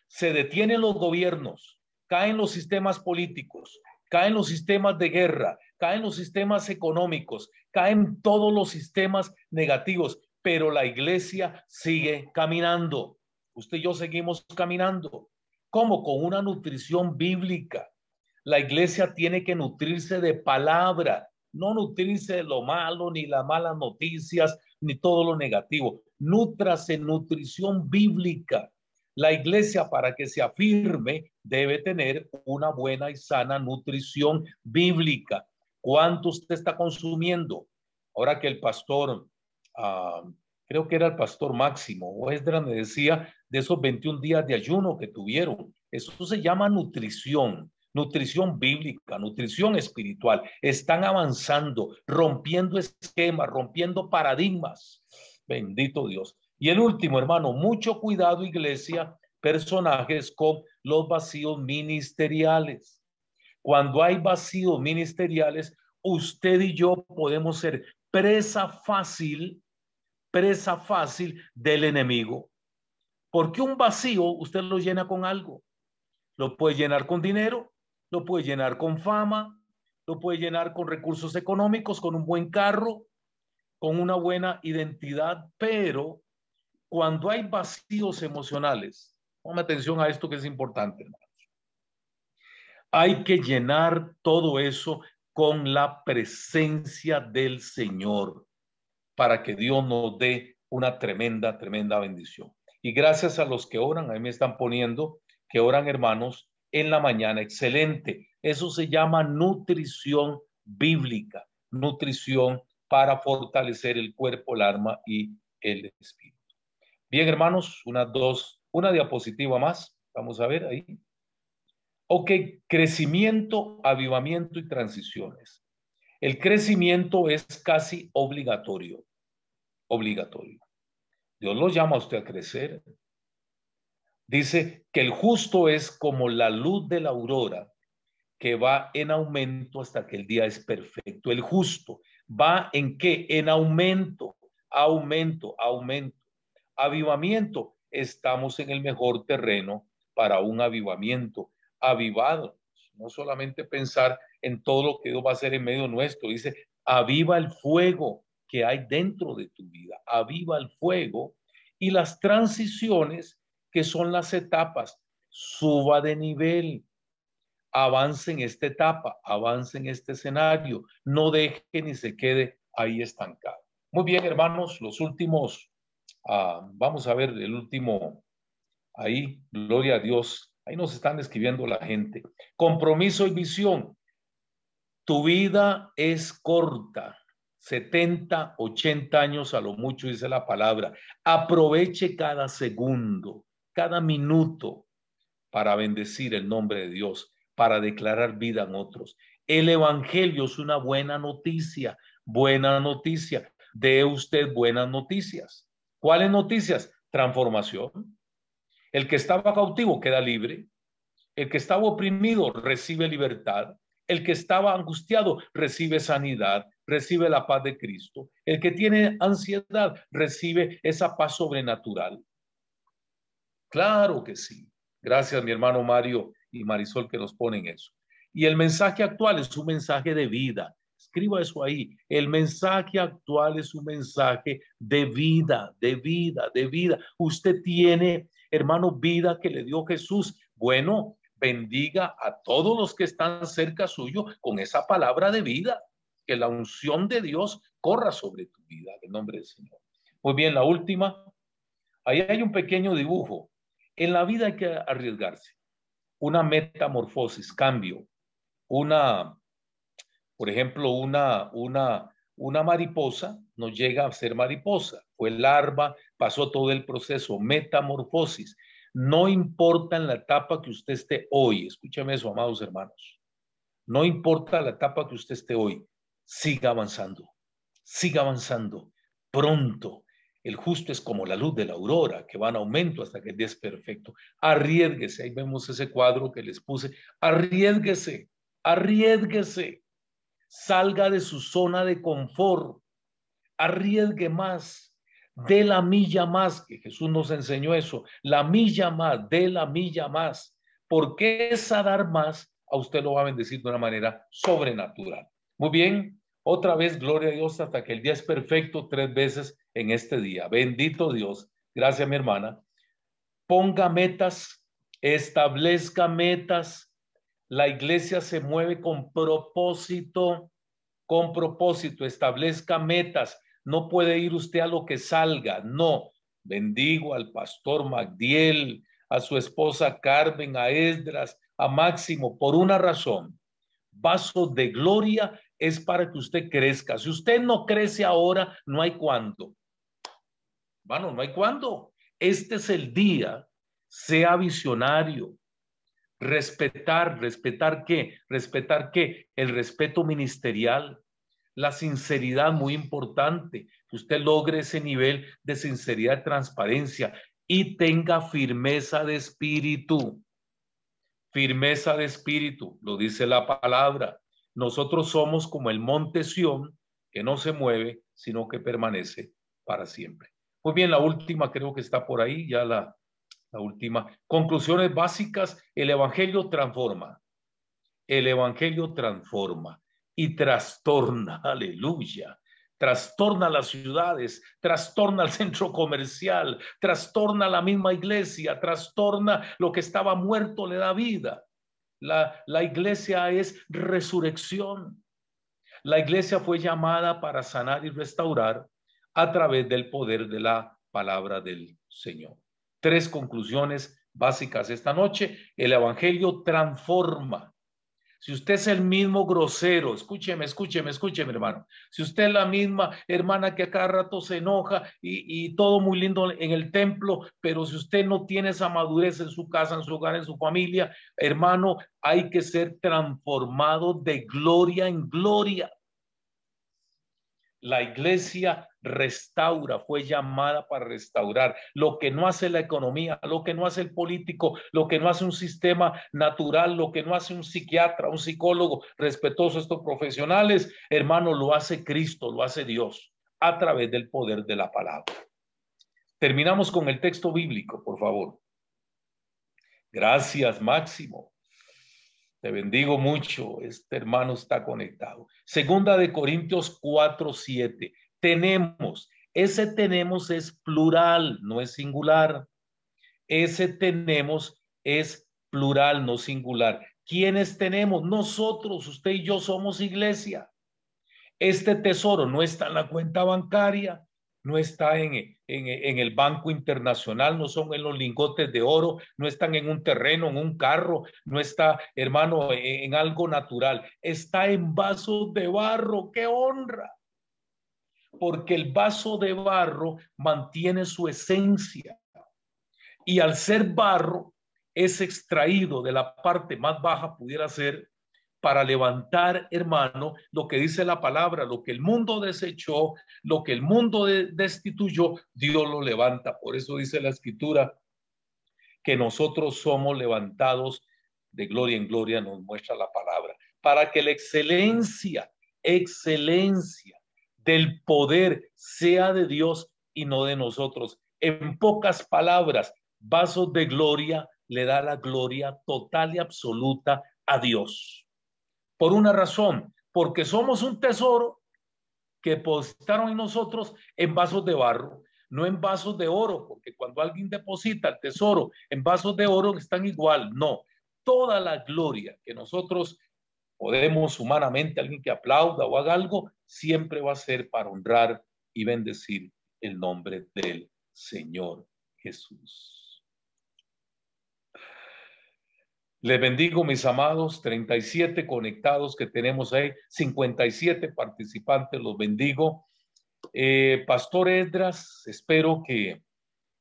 Se detienen los gobiernos, caen los sistemas políticos, caen los sistemas de guerra, caen los sistemas económicos, caen todos los sistemas negativos, pero la iglesia sigue caminando. Usted y yo seguimos caminando. ¿Cómo? Con una nutrición bíblica. La iglesia tiene que nutrirse de palabra, no nutrirse de lo malo, ni las malas noticias, ni todo lo negativo. Nútrase nutrición bíblica. La iglesia para que se afirme debe tener una buena y sana nutrición bíblica. ¿Cuánto usted está consumiendo? Ahora que el pastor, ah, creo que era el pastor Máximo, o me decía de esos 21 días de ayuno que tuvieron. Eso se llama nutrición nutrición bíblica, nutrición espiritual. Están avanzando, rompiendo esquemas, rompiendo paradigmas. Bendito Dios. Y el último, hermano, mucho cuidado, iglesia, personajes con los vacíos ministeriales. Cuando hay vacíos ministeriales, usted y yo podemos ser presa fácil, presa fácil del enemigo. Porque un vacío usted lo llena con algo. Lo puede llenar con dinero, lo puede llenar con fama, lo puede llenar con recursos económicos, con un buen carro, con una buena identidad, pero cuando hay vacíos emocionales, ponme atención a esto que es importante, hermanos. Hay que llenar todo eso con la presencia del Señor para que Dios nos dé una tremenda, tremenda bendición. Y gracias a los que oran, ahí me están poniendo que oran hermanos en la mañana. Excelente. Eso se llama nutrición bíblica, nutrición para fortalecer el cuerpo, el alma y el espíritu. Bien, hermanos, una, dos, una diapositiva más. Vamos a ver ahí. Ok, crecimiento, avivamiento y transiciones. El crecimiento es casi obligatorio, obligatorio. Dios lo llama a usted a crecer. Dice que el justo es como la luz de la aurora que va en aumento hasta que el día es perfecto. El justo va en qué? En aumento, aumento, aumento avivamiento. Estamos en el mejor terreno para un avivamiento. Avivado, no solamente pensar en todo lo que Dios va a hacer en medio nuestro, dice, aviva el fuego que hay dentro de tu vida, aviva el fuego y las transiciones que son las etapas, suba de nivel, avance en esta etapa, avance en este escenario, no deje ni se quede ahí estancado. Muy bien, hermanos, los últimos Ah, vamos a ver el último, ahí, gloria a Dios, ahí nos están escribiendo la gente. Compromiso y visión. Tu vida es corta, 70, 80 años a lo mucho, dice la palabra. Aproveche cada segundo, cada minuto para bendecir el nombre de Dios, para declarar vida en otros. El Evangelio es una buena noticia, buena noticia. De usted buenas noticias. ¿Cuáles noticias? Transformación. El que estaba cautivo queda libre. El que estaba oprimido recibe libertad. El que estaba angustiado recibe sanidad, recibe la paz de Cristo. El que tiene ansiedad recibe esa paz sobrenatural. Claro que sí. Gracias, mi hermano Mario y Marisol, que nos ponen eso. Y el mensaje actual es un mensaje de vida. Escriba eso ahí. El mensaje actual es un mensaje de vida, de vida, de vida. Usted tiene, hermano, vida que le dio Jesús. Bueno, bendiga a todos los que están cerca suyo con esa palabra de vida. Que la unción de Dios corra sobre tu vida, en nombre del Señor. Muy bien, la última. Ahí hay un pequeño dibujo. En la vida hay que arriesgarse. Una metamorfosis, cambio. Una, por ejemplo, una, una, una mariposa no llega a ser mariposa. Fue larva, pasó todo el proceso, metamorfosis. No importa en la etapa que usted esté hoy, escúchame eso, amados hermanos. No importa la etapa que usted esté hoy, siga avanzando, siga avanzando. Pronto, el justo es como la luz de la aurora, que va en aumento hasta que es perfecto. Arriesguese, ahí vemos ese cuadro que les puse. Arriesguese, arriesguese. Salga de su zona de confort. Arriesgue más de la milla más, que Jesús nos enseñó eso, la milla más, de la milla más, porque esa dar más a usted lo va a bendecir de una manera sobrenatural. Muy bien, otra vez, gloria a Dios hasta que el día es perfecto tres veces en este día. Bendito Dios. Gracias, mi hermana. Ponga metas, establezca metas. La iglesia se mueve con propósito, con propósito, establezca metas. No puede ir usted a lo que salga, no. Bendigo al pastor Magdiel, a su esposa Carmen, a Esdras, a Máximo, por una razón. Vaso de gloria es para que usted crezca. Si usted no crece ahora, no hay cuándo. Bueno, no hay cuándo. Este es el día. Sea visionario. Respetar, respetar qué? Respetar qué? El respeto ministerial la sinceridad muy importante, que usted logre ese nivel de sinceridad, transparencia y tenga firmeza de espíritu. Firmeza de espíritu, lo dice la palabra. Nosotros somos como el monte Sión, que no se mueve, sino que permanece para siempre. Muy bien, la última creo que está por ahí, ya la, la última. Conclusiones básicas, el Evangelio transforma. El Evangelio transforma y trastorna, aleluya. Trastorna las ciudades, trastorna el centro comercial, trastorna la misma iglesia, trastorna lo que estaba muerto, le da vida. La, la iglesia es resurrección. La iglesia fue llamada para sanar y restaurar a través del poder de la palabra del Señor. Tres conclusiones básicas esta noche. El Evangelio transforma. Si usted es el mismo grosero, escúcheme, escúcheme, escúcheme, hermano. Si usted es la misma hermana que a cada rato se enoja y, y, todo muy lindo en el templo, pero si usted no tiene esa madurez en su casa, en su hogar, en su familia, hermano, hay que ser transformado de gloria en gloria. La iglesia restaura, fue llamada para restaurar. Lo que no hace la economía, lo que no hace el político, lo que no hace un sistema natural, lo que no hace un psiquiatra, un psicólogo respetuoso, estos profesionales, hermano, lo hace Cristo, lo hace Dios a través del poder de la palabra. Terminamos con el texto bíblico, por favor. Gracias, Máximo. Te bendigo mucho. Este hermano está conectado. Segunda de Corintios 4, 7. Tenemos. Ese tenemos es plural, no es singular. Ese tenemos es plural, no singular. ¿Quiénes tenemos? Nosotros, usted y yo somos iglesia. Este tesoro no está en la cuenta bancaria, no está en, el Banco Internacional, no son en los lingotes de oro, no están en un terreno, en un carro, no está, hermano, en, en algo natural, está en vasos de barro, qué honra. Porque el vaso de barro mantiene su esencia y al ser barro es extraído de la parte más baja, pudiera ser para levantar, hermano, lo que dice la palabra, lo que el mundo desechó, lo que el mundo destituyó, Dios lo levanta. Por eso dice la escritura que nosotros somos levantados de gloria en gloria, nos muestra la palabra, para que la excelencia, excelencia del poder sea de Dios y no de nosotros. En pocas palabras, vasos de gloria le da la gloria total y absoluta a Dios. Por una razón, porque somos un tesoro que depositaron en nosotros en vasos de barro, no en vasos de oro, porque cuando alguien deposita el tesoro en vasos de oro están igual, no. Toda la gloria que nosotros podemos humanamente, alguien que aplauda o haga algo, siempre va a ser para honrar y bendecir el nombre del Señor Jesús. Les bendigo, mis amados, 37 conectados que tenemos ahí, 57 participantes, los bendigo. Eh, Pastor Edras, espero que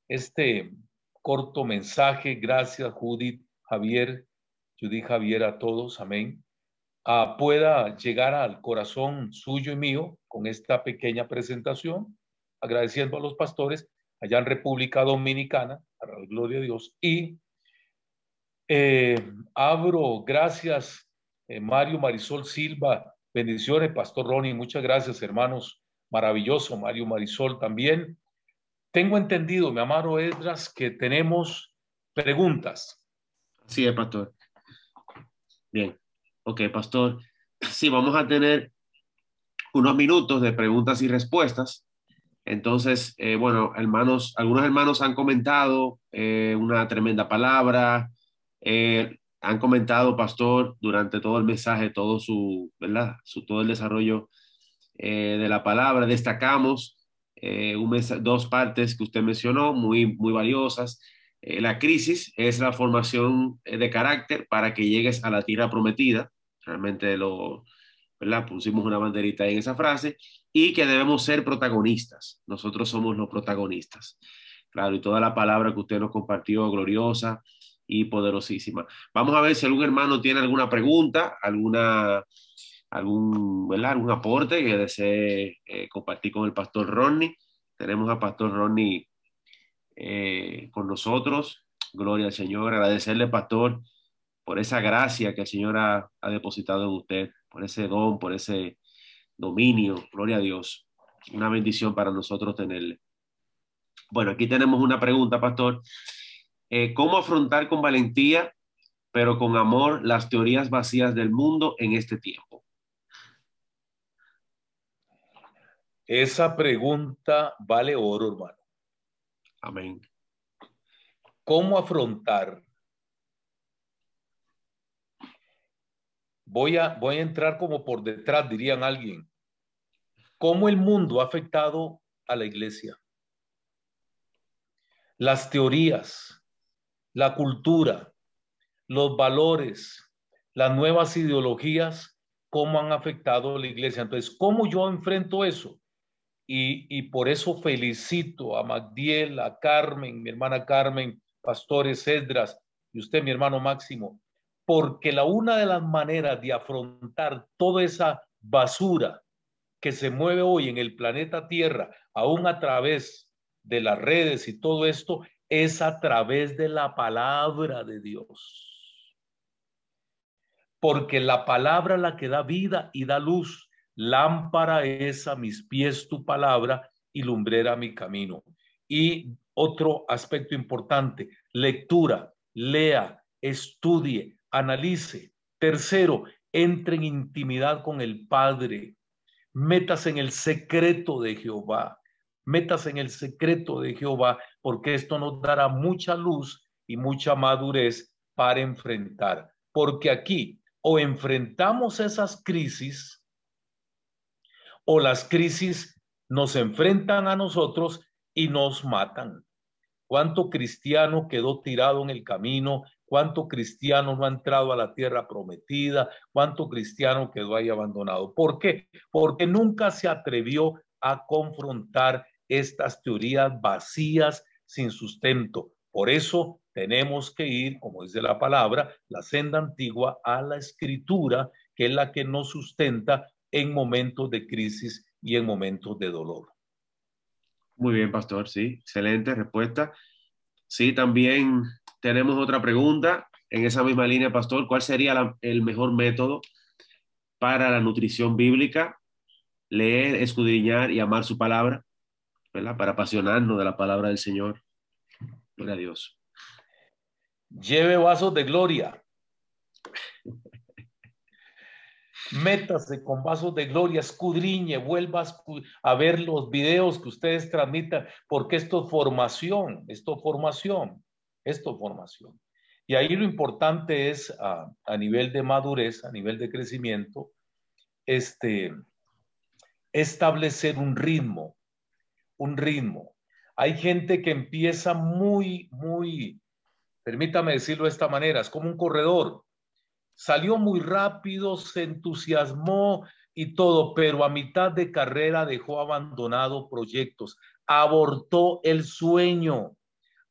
este corto mensaje, gracias Judith, Javier, Judith Javier, a todos, amén, ah, pueda llegar al corazón suyo y mío con esta pequeña presentación, agradeciendo a los pastores allá en República Dominicana, a la gloria de Dios, y eh, abro, gracias, eh, Mario Marisol Silva, bendiciones, Pastor Ronnie, muchas gracias, hermanos, maravilloso, Mario Marisol también. Tengo entendido, mi amado Edras, que tenemos preguntas. Sí, Pastor. Bien, ok, Pastor. Sí, vamos a tener unos minutos de preguntas y respuestas. Entonces, eh, bueno, hermanos, algunos hermanos han comentado una tremenda palabra, eh, han comentado, pastor, durante todo el mensaje, todo su, ¿verdad? Todo el desarrollo eh, de la palabra. Destacamos eh, dos partes que usted mencionó, muy, muy valiosas. la crisis es la formación de carácter para que llegues a la tierra prometida. Realmente lo, ¿verdad? Pusimos una banderita en esa frase. Y que debemos ser protagonistas. Nosotros somos los protagonistas. Claro, y toda la palabra que usted nos compartió, gloriosa, y poderosísima. Vamos a ver si algún hermano tiene alguna pregunta, alguna, algún, ¿verdad? algún aporte que desee eh, compartir con el pastor Ronnie. Tenemos al pastor Ronnie eh, con nosotros. Gloria al Señor. Agradecerle, pastor, por esa gracia que el Señor ha, ha depositado en usted, por ese don, por ese dominio. Gloria a Dios. Una bendición para nosotros tenerle. Bueno, aquí tenemos una pregunta, pastor. Eh, cómo afrontar con valentía, pero con amor, las teorías vacías del mundo en este tiempo. Esa pregunta vale oro, hermano. Amén. ¿Cómo afrontar? Voy a, voy a entrar como por detrás, dirían alguien. ¿Cómo el mundo ha afectado a la iglesia? Las teorías, la cultura, los valores, las nuevas ideologías, cómo han afectado a la iglesia. Entonces, ¿cómo yo enfrento eso? Y, por eso felicito a Magdiel, a Carmen, mi hermana Carmen, pastores Edras y usted, mi hermano Máximo, porque la una de las maneras de afrontar toda esa basura que se mueve hoy en el planeta Tierra, aún a través de las redes y todo esto, es a través de la palabra de Dios. Porque la palabra la que da vida y da luz. Lámpara es a mis pies tu palabra y lumbrera mi camino. Y otro aspecto importante, lectura, lea, estudie, analice. Tercero, entre en intimidad con el Padre. Metas en el secreto de Jehová metas en el secreto de Jehová, porque esto nos dará mucha luz y mucha madurez para enfrentar. Porque aquí o enfrentamos esas crisis o las crisis nos enfrentan a nosotros y nos matan. ¿Cuánto cristiano quedó tirado en el camino? ¿Cuánto cristiano no ha entrado a la tierra prometida? ¿Cuánto cristiano quedó ahí abandonado? ¿Por qué? Porque nunca se atrevió a confrontar estas teorías vacías sin sustento. Por eso tenemos que ir, como dice la palabra, la senda antigua a la escritura, que es la que nos sustenta en momentos de crisis y en momentos de dolor. Muy bien, pastor, sí, excelente respuesta. Sí, también tenemos otra pregunta en esa misma línea, pastor. ¿Cuál sería el mejor método para la nutrición bíblica? Leer, escudriñar y amar su palabra. Para apasionarnos de la palabra del Señor. Gloria a Dios. Lleve vasos de gloria. métase con vasos de gloria, escudriñe, vuelvas a ver los videos que ustedes transmitan, porque esto es formación, esto es formación, esto es formación. Y ahí lo importante es a, a nivel de madurez, a nivel de crecimiento, este, establecer un ritmo, un ritmo. Hay gente que empieza muy, muy, permítame decirlo de esta manera, es como un corredor. Salió muy rápido, se entusiasmó y todo, pero a mitad de carrera dejó abandonado proyectos, abortó el sueño,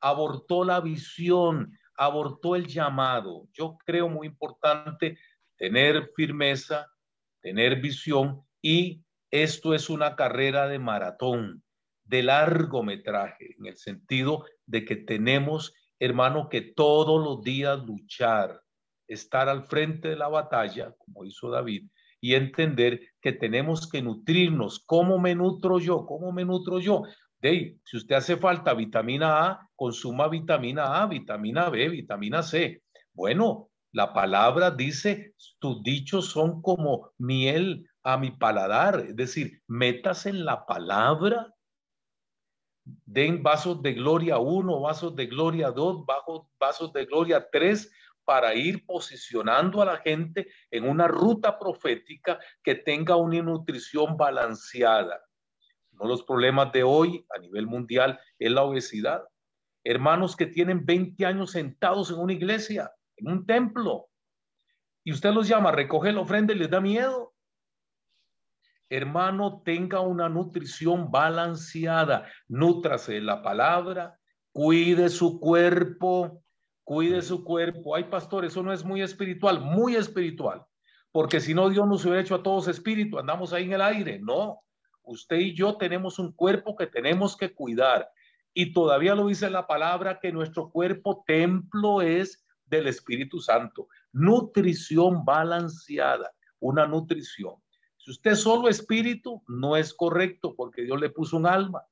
abortó la visión, abortó el llamado. Yo creo muy importante tener firmeza, tener visión y esto es una carrera de maratón de largometraje, en el sentido de que tenemos, hermano, que todos los días luchar, estar al frente de la batalla, como hizo David, y entender que tenemos que nutrirnos. ¿Cómo me nutro yo? ¿Cómo me nutro yo? De si usted hace falta vitamina A, consuma vitamina A, vitamina B, vitamina C. Bueno, la palabra dice, tus dichos son como miel a mi paladar, es decir, metas en la palabra den vasos de gloria 1, vasos de gloria 2, vasos de gloria 3, para ir posicionando a la gente en una ruta profética que tenga una nutrición balanceada. No los problemas de hoy a nivel mundial es la obesidad. Hermanos que tienen 20 años sentados en una iglesia, en un templo, y usted los llama, recoge la ofrenda y les da miedo hermano, tenga una nutrición balanceada, nútrase la palabra, cuide su cuerpo, cuide su cuerpo. Ay, pastor, eso no es muy espiritual, muy espiritual, porque si no, Dios nos hubiera hecho a todos espíritu, andamos ahí en el aire. No, usted y yo tenemos un cuerpo que tenemos que cuidar. Y todavía lo dice la palabra que nuestro cuerpo templo es del Espíritu Santo. Nutrición balanceada, una nutrición si usted solo espíritu, no es correcto porque Dios le puso un alma.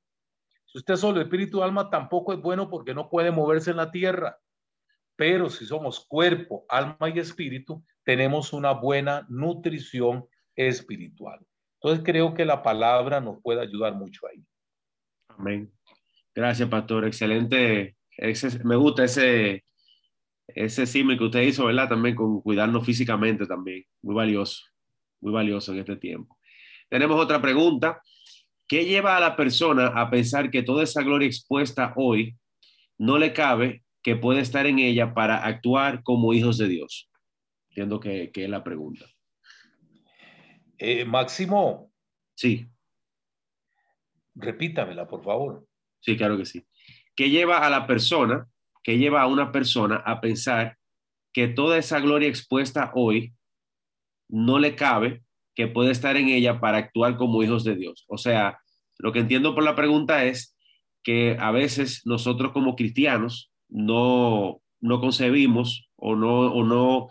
Si usted solo espíritu alma, tampoco es bueno porque no puede moverse en la tierra. Pero si somos cuerpo, alma y espíritu, tenemos una buena nutrición espiritual. Entonces creo que la palabra nos puede ayudar mucho ahí. Amén. Gracias, pastor. Excelente. me gusta ese, ese símil que usted hizo, ¿verdad? También con cuidarnos físicamente también. Muy valioso muy valioso en este tiempo. Tenemos otra pregunta. ¿Qué lleva a la persona a pensar que toda esa gloria expuesta hoy no le cabe que puede estar en ella para actuar como hijos de Dios? Entiendo que, es la pregunta. Eh, Máximo. Sí. Repítamela, por favor. Sí, claro que sí. ¿Qué lleva a la persona, que lleva a una persona a pensar que toda esa gloria expuesta hoy no le cabe que puede estar en ella para actuar como hijos de Dios. O sea, lo que entiendo por la pregunta es que a veces nosotros como cristianos no, no concebimos o no, o no,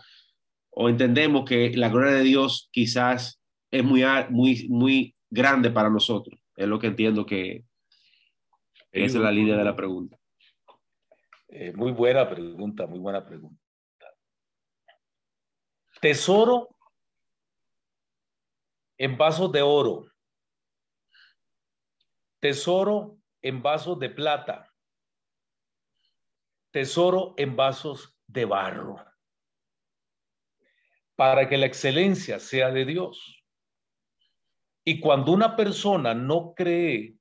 o entendemos que la gloria de Dios quizás es muy, muy, muy grande para nosotros. Es lo que entiendo que esa es la línea de la pregunta. Eh, muy buena pregunta, muy buena pregunta. Tesoro en vasos de oro, tesoro en vasos de plata, tesoro en vasos de barro, para que la excelencia sea de Dios. Y cuando una persona no cree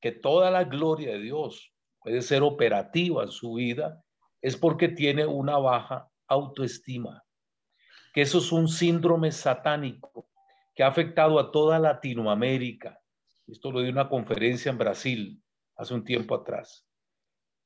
que toda la gloria de Dios puede ser operativa en su vida, es porque tiene una baja autoestima, que eso es un síndrome satánico que ha afectado a toda Latinoamérica. Esto lo di una conferencia en Brasil hace un tiempo atrás.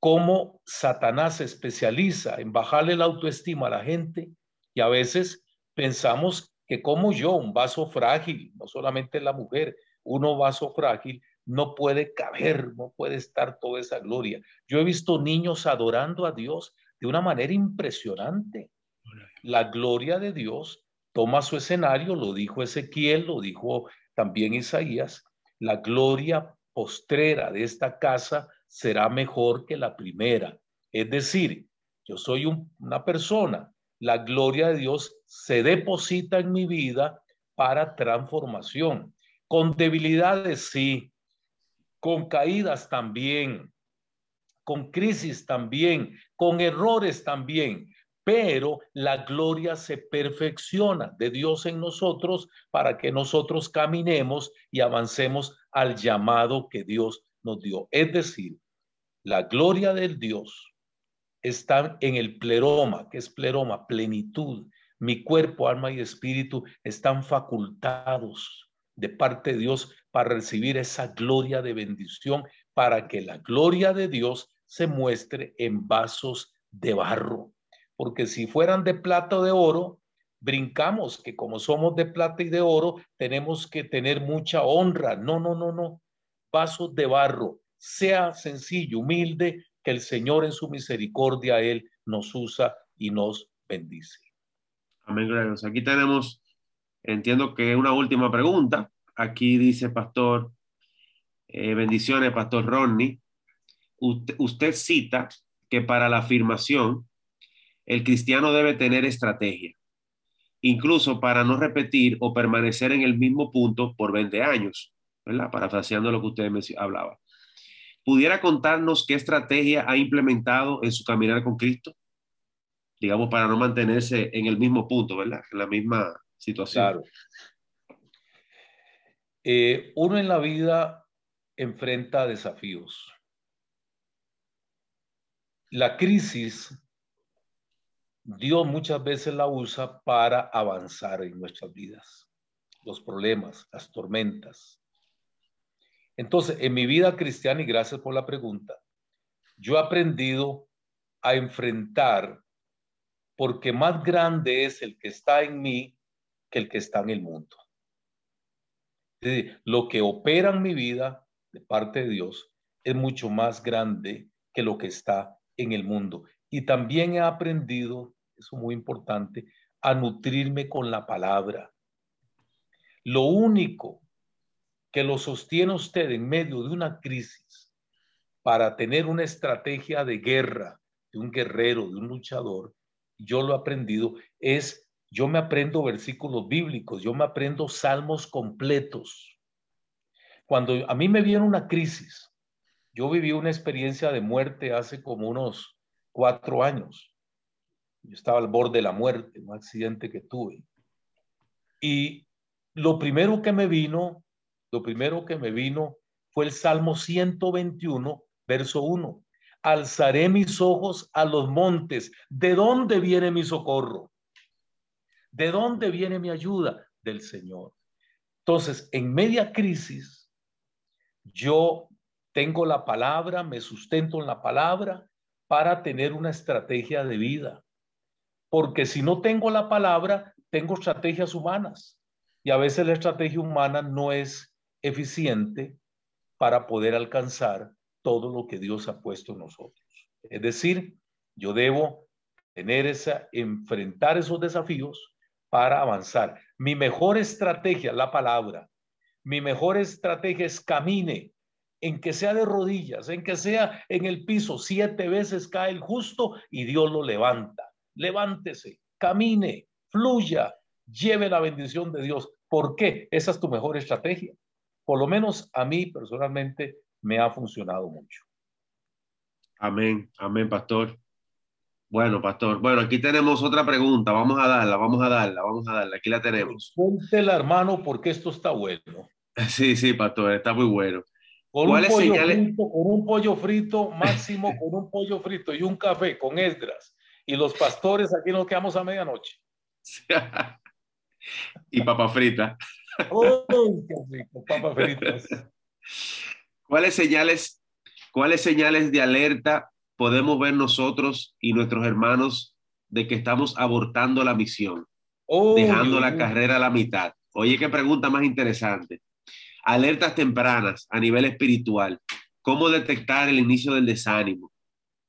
Cómo Satanás se especializa en bajarle la autoestima a la gente y a veces pensamos que como yo, un vaso frágil, no solamente la mujer, uno vaso frágil, no puede caber, no puede estar toda esa gloria. Yo he visto niños adorando a Dios de una manera impresionante. La gloria de Dios toma su escenario, lo dijo Ezequiel, lo dijo también Isaías, la gloria postrera de esta casa será mejor que la primera. Es decir, yo soy una persona, la gloria de Dios se deposita en mi vida para transformación. Con debilidades, sí. Con caídas también. Con crisis también. Con errores también. Pero la gloria se perfecciona de Dios en nosotros para que nosotros caminemos y avancemos al llamado que Dios nos dio. Es decir, la gloria del Dios está en el pleroma, que es pleroma, plenitud. Mi cuerpo, alma y espíritu están facultados de parte de Dios para recibir esa gloria de bendición, para que la gloria de Dios se muestre en vasos de barro porque si fueran de plata o de oro, brincamos que como somos de plata y de oro, tenemos que tener mucha honra. No, no, no, no. Vasos de barro, sea sencillo, humilde, que el Señor en su misericordia, Él nos usa y nos bendice. Amén, gracias. Aquí tenemos, entiendo que una última pregunta. Aquí dice Pastor, eh, bendiciones, Pastor Ronnie. usted cita que para la afirmación el cristiano debe tener estrategia, incluso para no repetir o permanecer en el mismo punto por 20 años, ¿verdad? Parafraseando lo que usted me hablaba. ¿Pudiera contarnos qué estrategia ha implementado en su caminar con Cristo? Digamos, para no mantenerse en el mismo punto, ¿verdad? En la misma situación. Claro. Eh, uno en la vida enfrenta desafíos. La crisis Dios muchas veces la usa para avanzar en nuestras vidas, los problemas, las tormentas. Entonces, en mi vida cristiana, y gracias por la pregunta, yo he aprendido a enfrentar, porque más grande es el que está en mí que el que está en el mundo. lo que opera en mi vida de parte de Dios es mucho más grande que lo que está en el mundo. Y también he aprendido eso es muy importante, a nutrirme con la palabra. Lo único que lo sostiene usted en medio de una crisis para tener una estrategia de guerra, de un guerrero, de un luchador, yo lo he aprendido, es yo me aprendo versículos bíblicos, yo me aprendo salmos completos. Cuando a mí me viene una crisis, yo viví una experiencia de muerte hace como unos cuatro años. Yo estaba al borde de la muerte, un accidente que tuve. Y lo primero que me vino, lo primero que me vino fue el Salmo 121, verso 1. Alzaré mis ojos a los montes. ¿De dónde viene mi socorro? ¿De dónde viene mi ayuda? Del Señor. Entonces, en media crisis, yo tengo la palabra, me sustento en la palabra para tener una estrategia de vida porque si no tengo la palabra, tengo estrategias humanas y a veces la estrategia humana no es eficiente para poder alcanzar todo lo que Dios ha puesto en nosotros. Es decir, yo debo tener esa, enfrentar esos desafíos para avanzar. Mi mejor estrategia, la palabra, mi mejor estrategia es camine, en que sea de rodillas, en que sea en el piso, siete veces cae el justo y Dios lo levanta levántese, camine, fluya, lleve la bendición de Dios. ¿Por qué? Esa es tu mejor estrategia. Por lo menos a mí personalmente me ha funcionado mucho. Amén, amén, pastor. Bueno, pastor. Bueno, aquí tenemos otra pregunta. Vamos a darla, vamos a darla, vamos a darla. Aquí la tenemos. Cuéntela, hermano, porque esto está bueno. Sí, sí, pastor, está muy bueno. Con un, pollo frito, con un pollo frito, máximo con un pollo frito y un café con esdras y los pastores aquí nos quedamos a medianoche. y papa frita. papa fritas. ¿Cuáles señales, ¿Cuáles señales de alerta podemos ver nosotros y nuestros hermanos de que estamos abortando la misión, dejando la carrera a la mitad? Oye, qué pregunta más interesante. Alertas tempranas a nivel espiritual. ¿Cómo detectar el inicio del desánimo?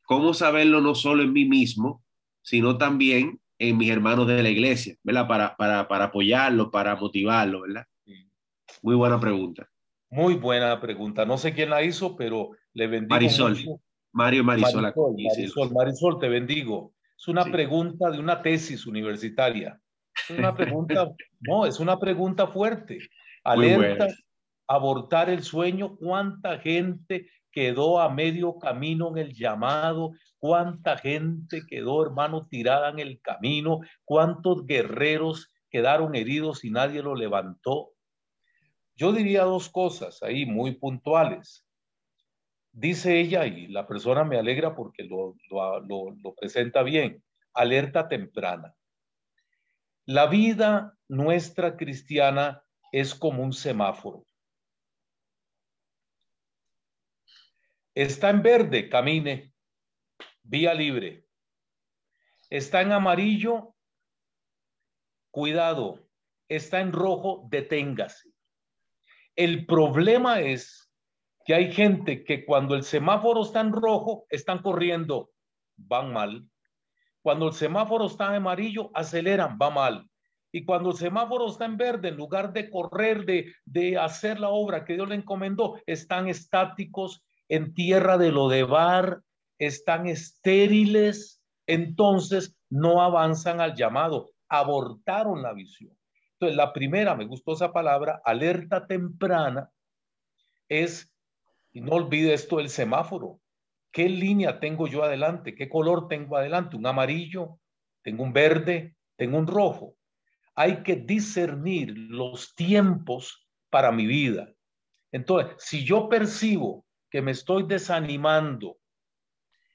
¿Cómo saberlo no solo en mí mismo, sino también en mis hermanos de la iglesia, ¿verdad? Para, para, para apoyarlo, para motivarlo, ¿verdad? Muy buena pregunta. Muy buena pregunta. No sé quién la hizo, pero le bendigo. Marisol. Mario Marisol. Marisol, Marisol, te bendigo. Es una pregunta de una tesis universitaria. Es una pregunta, no, es una pregunta fuerte. Alerta, abortar el sueño, ¿cuánta gente quedó a medio camino en el llamado? ¿Cuánta gente quedó, hermano, tirada en el camino? ¿Cuántos guerreros quedaron heridos y nadie lo levantó? Yo diría dos cosas ahí muy puntuales. Dice ella, y la persona me alegra porque lo, lo presenta bien, alerta temprana. La vida nuestra cristiana es como un semáforo. Está en verde, camine, vía libre. Está en amarillo, cuidado. Está en rojo, deténgase. El problema es que hay gente que cuando el semáforo está en rojo, están corriendo, van mal. Cuando el semáforo está en amarillo, aceleran, va mal. Y cuando el semáforo está en verde, en lugar de correr, de, de hacer la obra que Dios le encomendó, están estáticos, en tierra de lo de bar, están estériles, entonces no avanzan al llamado, abortaron la visión. Entonces, la primera, me gustó esa palabra, alerta temprana, es, y no olvide esto, el semáforo. ¿Qué línea tengo yo adelante? ¿Qué color tengo adelante? ¿Un amarillo? ¿Tengo un verde? ¿Tengo un rojo? Hay que discernir los tiempos para mi vida. Entonces, si yo percibo que me estoy desanimando.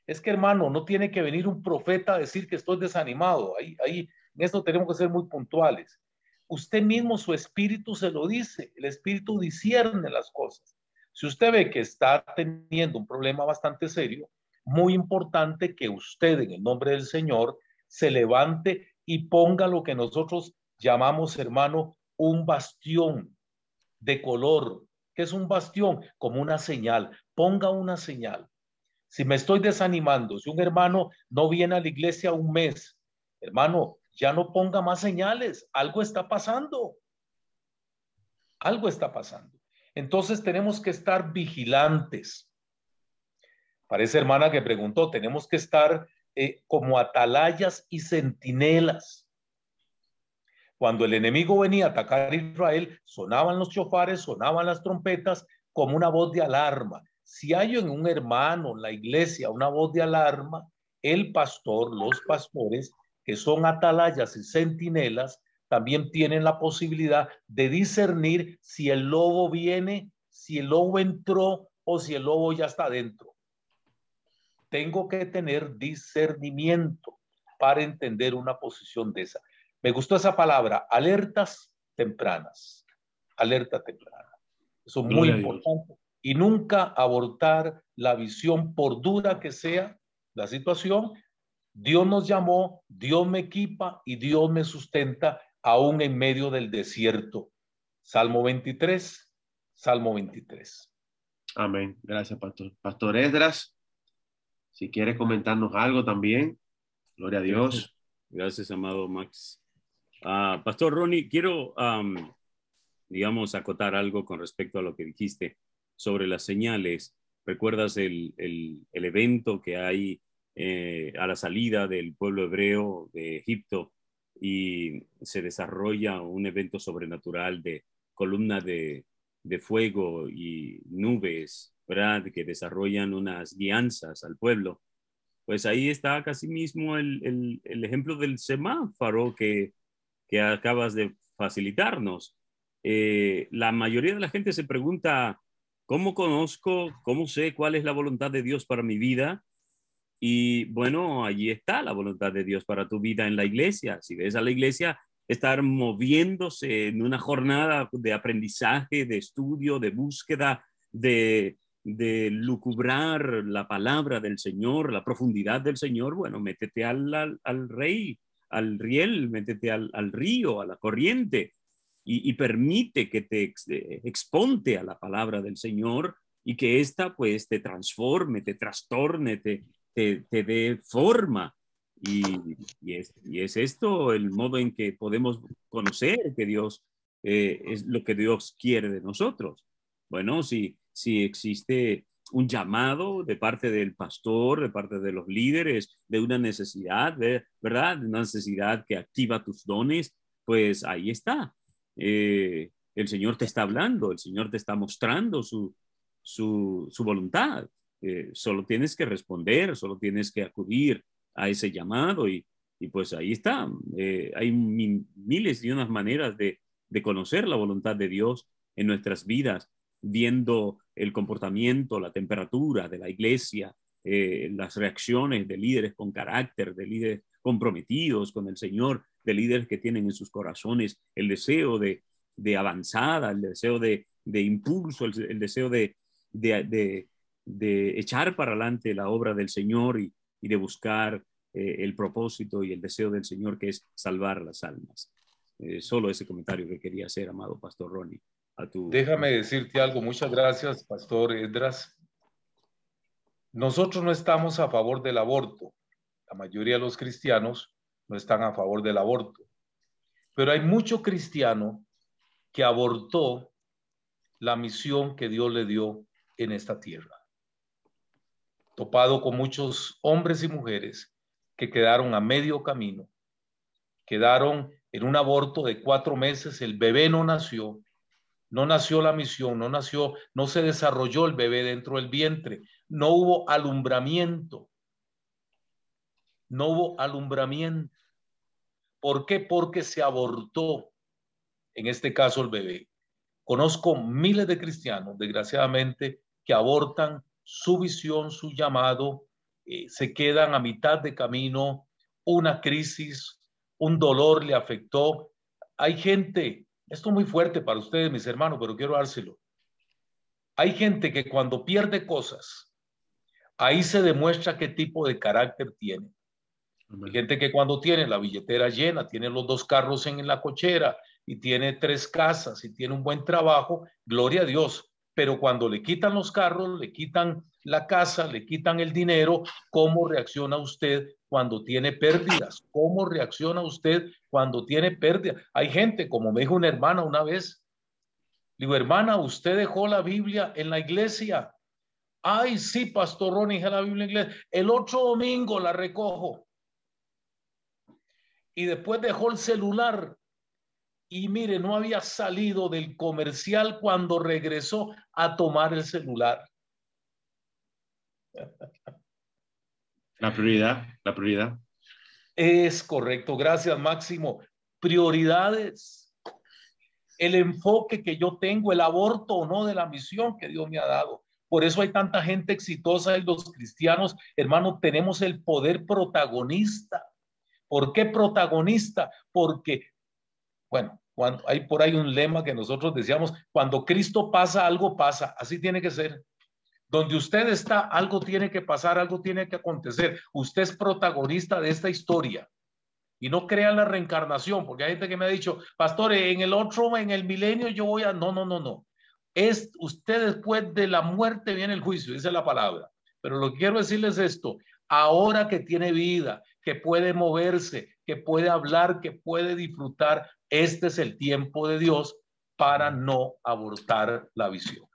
Es que, hermano, no tiene que venir un profeta a decir que estoy desanimado. Ahí, ahí, en esto tenemos que ser muy puntuales. Usted mismo, su espíritu se lo dice. El espíritu discierne las cosas. Si usted ve que está teniendo un problema bastante serio, muy importante que usted, en el nombre del Señor, se levante y ponga lo que nosotros llamamos, hermano, un bastión de color, que es un bastión, como una señal. Ponga una señal. Si me estoy desanimando, si un hermano no viene a la iglesia un mes, hermano, ya no ponga más señales. Algo está pasando. Algo está pasando. Entonces tenemos que estar vigilantes. Parece hermana que preguntó, tenemos que estar eh, como atalayas y centinelas cuando el enemigo venía a atacar a Israel, sonaban los chofares, sonaban las trompetas como una voz de alarma. Si hay en un hermano, en la iglesia, una voz de alarma, el pastor, los pastores, que son atalayas y centinelas, también tienen la posibilidad de discernir si el lobo viene, si el lobo entró o si el lobo ya está dentro. Tengo que tener discernimiento para entender una posición de esa. Me gustó esa palabra, alertas tempranas. Alerta temprana. Eso es muy importante. Y nunca abortar la visión, por dura que sea la situación. Dios nos llamó, Dios me equipa y Dios me sustenta aún en medio del desierto. Salmo 23, Salmo 23. Amén. Gracias, Pastor. Pastor Esdras, si quiere comentarnos algo también. Gloria a Dios. Gracias, amado Max. Ah, Pastor Ronnie, quiero, digamos, acotar algo con respecto a lo que dijiste sobre las señales. ¿Recuerdas el, el, evento que hay eh, a la salida del pueblo hebreo de Egipto y se desarrolla un evento sobrenatural de columna de, de fuego y nubes, ¿verdad? Que desarrollan unas guianzas al pueblo. Pues ahí está casi mismo el, el, el ejemplo del semáforo que que acabas de facilitarnos. Eh, la mayoría de la gente se pregunta, ¿cómo conozco, cómo sé cuál es la voluntad de Dios para mi vida? Y bueno, allí está la voluntad de Dios para tu vida en la iglesia. Si ves a la iglesia estar moviéndose en una jornada de aprendizaje, de estudio, de búsqueda, de, de lucubrar la palabra del Señor, la profundidad del Señor, bueno, métete al, al rey al riel, métete al, río, a la corriente y, permite que te eh, exponte a la palabra del Señor y que ésta pues te transforme, te trastorne, te, te, dé forma. Y, es, y, es, esto el modo en que podemos conocer que Dios eh, es lo que Dios quiere de nosotros. Bueno, si, si existe un llamado de parte del pastor, de parte de los líderes, de una necesidad, ¿verdad? Una necesidad que activa tus dones. pues ahí está. Eh, el Señor te está hablando, el Señor te está mostrando su, su, voluntad. Eh, solo tienes que responder, solo tienes que acudir a ese llamado y, y pues ahí está. Eh, hay miles y unas maneras de, de conocer la voluntad de Dios en nuestras vidas, viendo el comportamiento, la temperatura de la iglesia, las reacciones de líderes con carácter, de líderes comprometidos con el Señor, de líderes que tienen en sus corazones el deseo de, avanzada, el deseo de, impulso, el, deseo de, echar para adelante la obra del Señor y, de buscar eh, el propósito y el deseo del Señor que es salvar las almas. Eh, solo ese comentario que quería hacer, amado Pastor Ronnie. A tu... Déjame decirte algo. Muchas gracias, Pastor Edras. Nosotros no estamos a favor del aborto. La mayoría de los cristianos no están a favor del aborto. Pero hay mucho cristiano que abortó la misión que Dios le dio en esta tierra. Topado con muchos hombres y mujeres que quedaron a medio camino, quedaron en un aborto de cuatro meses, el bebé no nació, no nació la misión, no nació, no se desarrolló el bebé dentro del vientre, no hubo alumbramiento. No hubo alumbramiento. ¿Por qué? Porque se abortó, en este caso el bebé. Conozco miles de cristianos, desgraciadamente, que abortan su visión, su llamado, eh, se quedan a mitad de camino, una crisis, un dolor le afectó. Hay gente, esto es muy fuerte para ustedes, mis hermanos, pero quiero dárselo. Hay gente que cuando pierde cosas, Ahí se demuestra qué tipo de carácter tiene. Hay gente que cuando tiene la billetera llena, tiene los dos carros en la cochera y tiene tres casas y tiene un buen trabajo, gloria a Dios. Pero cuando le quitan los carros, le quitan la casa, le quitan el dinero, ¿cómo reacciona usted cuando tiene pérdidas? ¿Cómo reacciona usted cuando tiene pérdidas? Hay gente, como me dijo una hermana una vez, digo, hermana, usted dejó la Biblia en la iglesia Ay, sí, Pastor Ronnie, la Biblia en. El otro domingo la recojo. Y después dejó el celular. Y mire, no había salido del comercial cuando regresó a tomar el celular. La prioridad, la prioridad. Es correcto. Gracias, Máximo. Prioridades. El enfoque que yo tengo, el aborto o no de la misión que Dios me ha dado. Por eso hay tanta gente exitosa y los cristianos, hermano, tenemos el poder protagonista. ¿Por qué protagonista? Porque, bueno, cuando hay por ahí un lema que nosotros decíamos, cuando Cristo pasa, algo pasa. Así tiene que ser. Donde usted está, algo tiene que pasar, algo tiene que acontecer. Usted es protagonista de esta historia. Y no crea la reencarnación, porque hay gente que me ha dicho, pastor, en el otro, en el milenio yo voy a... No, no, no, no es usted después de la muerte viene el juicio, dice la palabra. Pero lo que quiero decirles es esto, ahora que tiene vida, que puede moverse, que puede hablar, que puede disfrutar, este es el tiempo de Dios para no abortar la visión.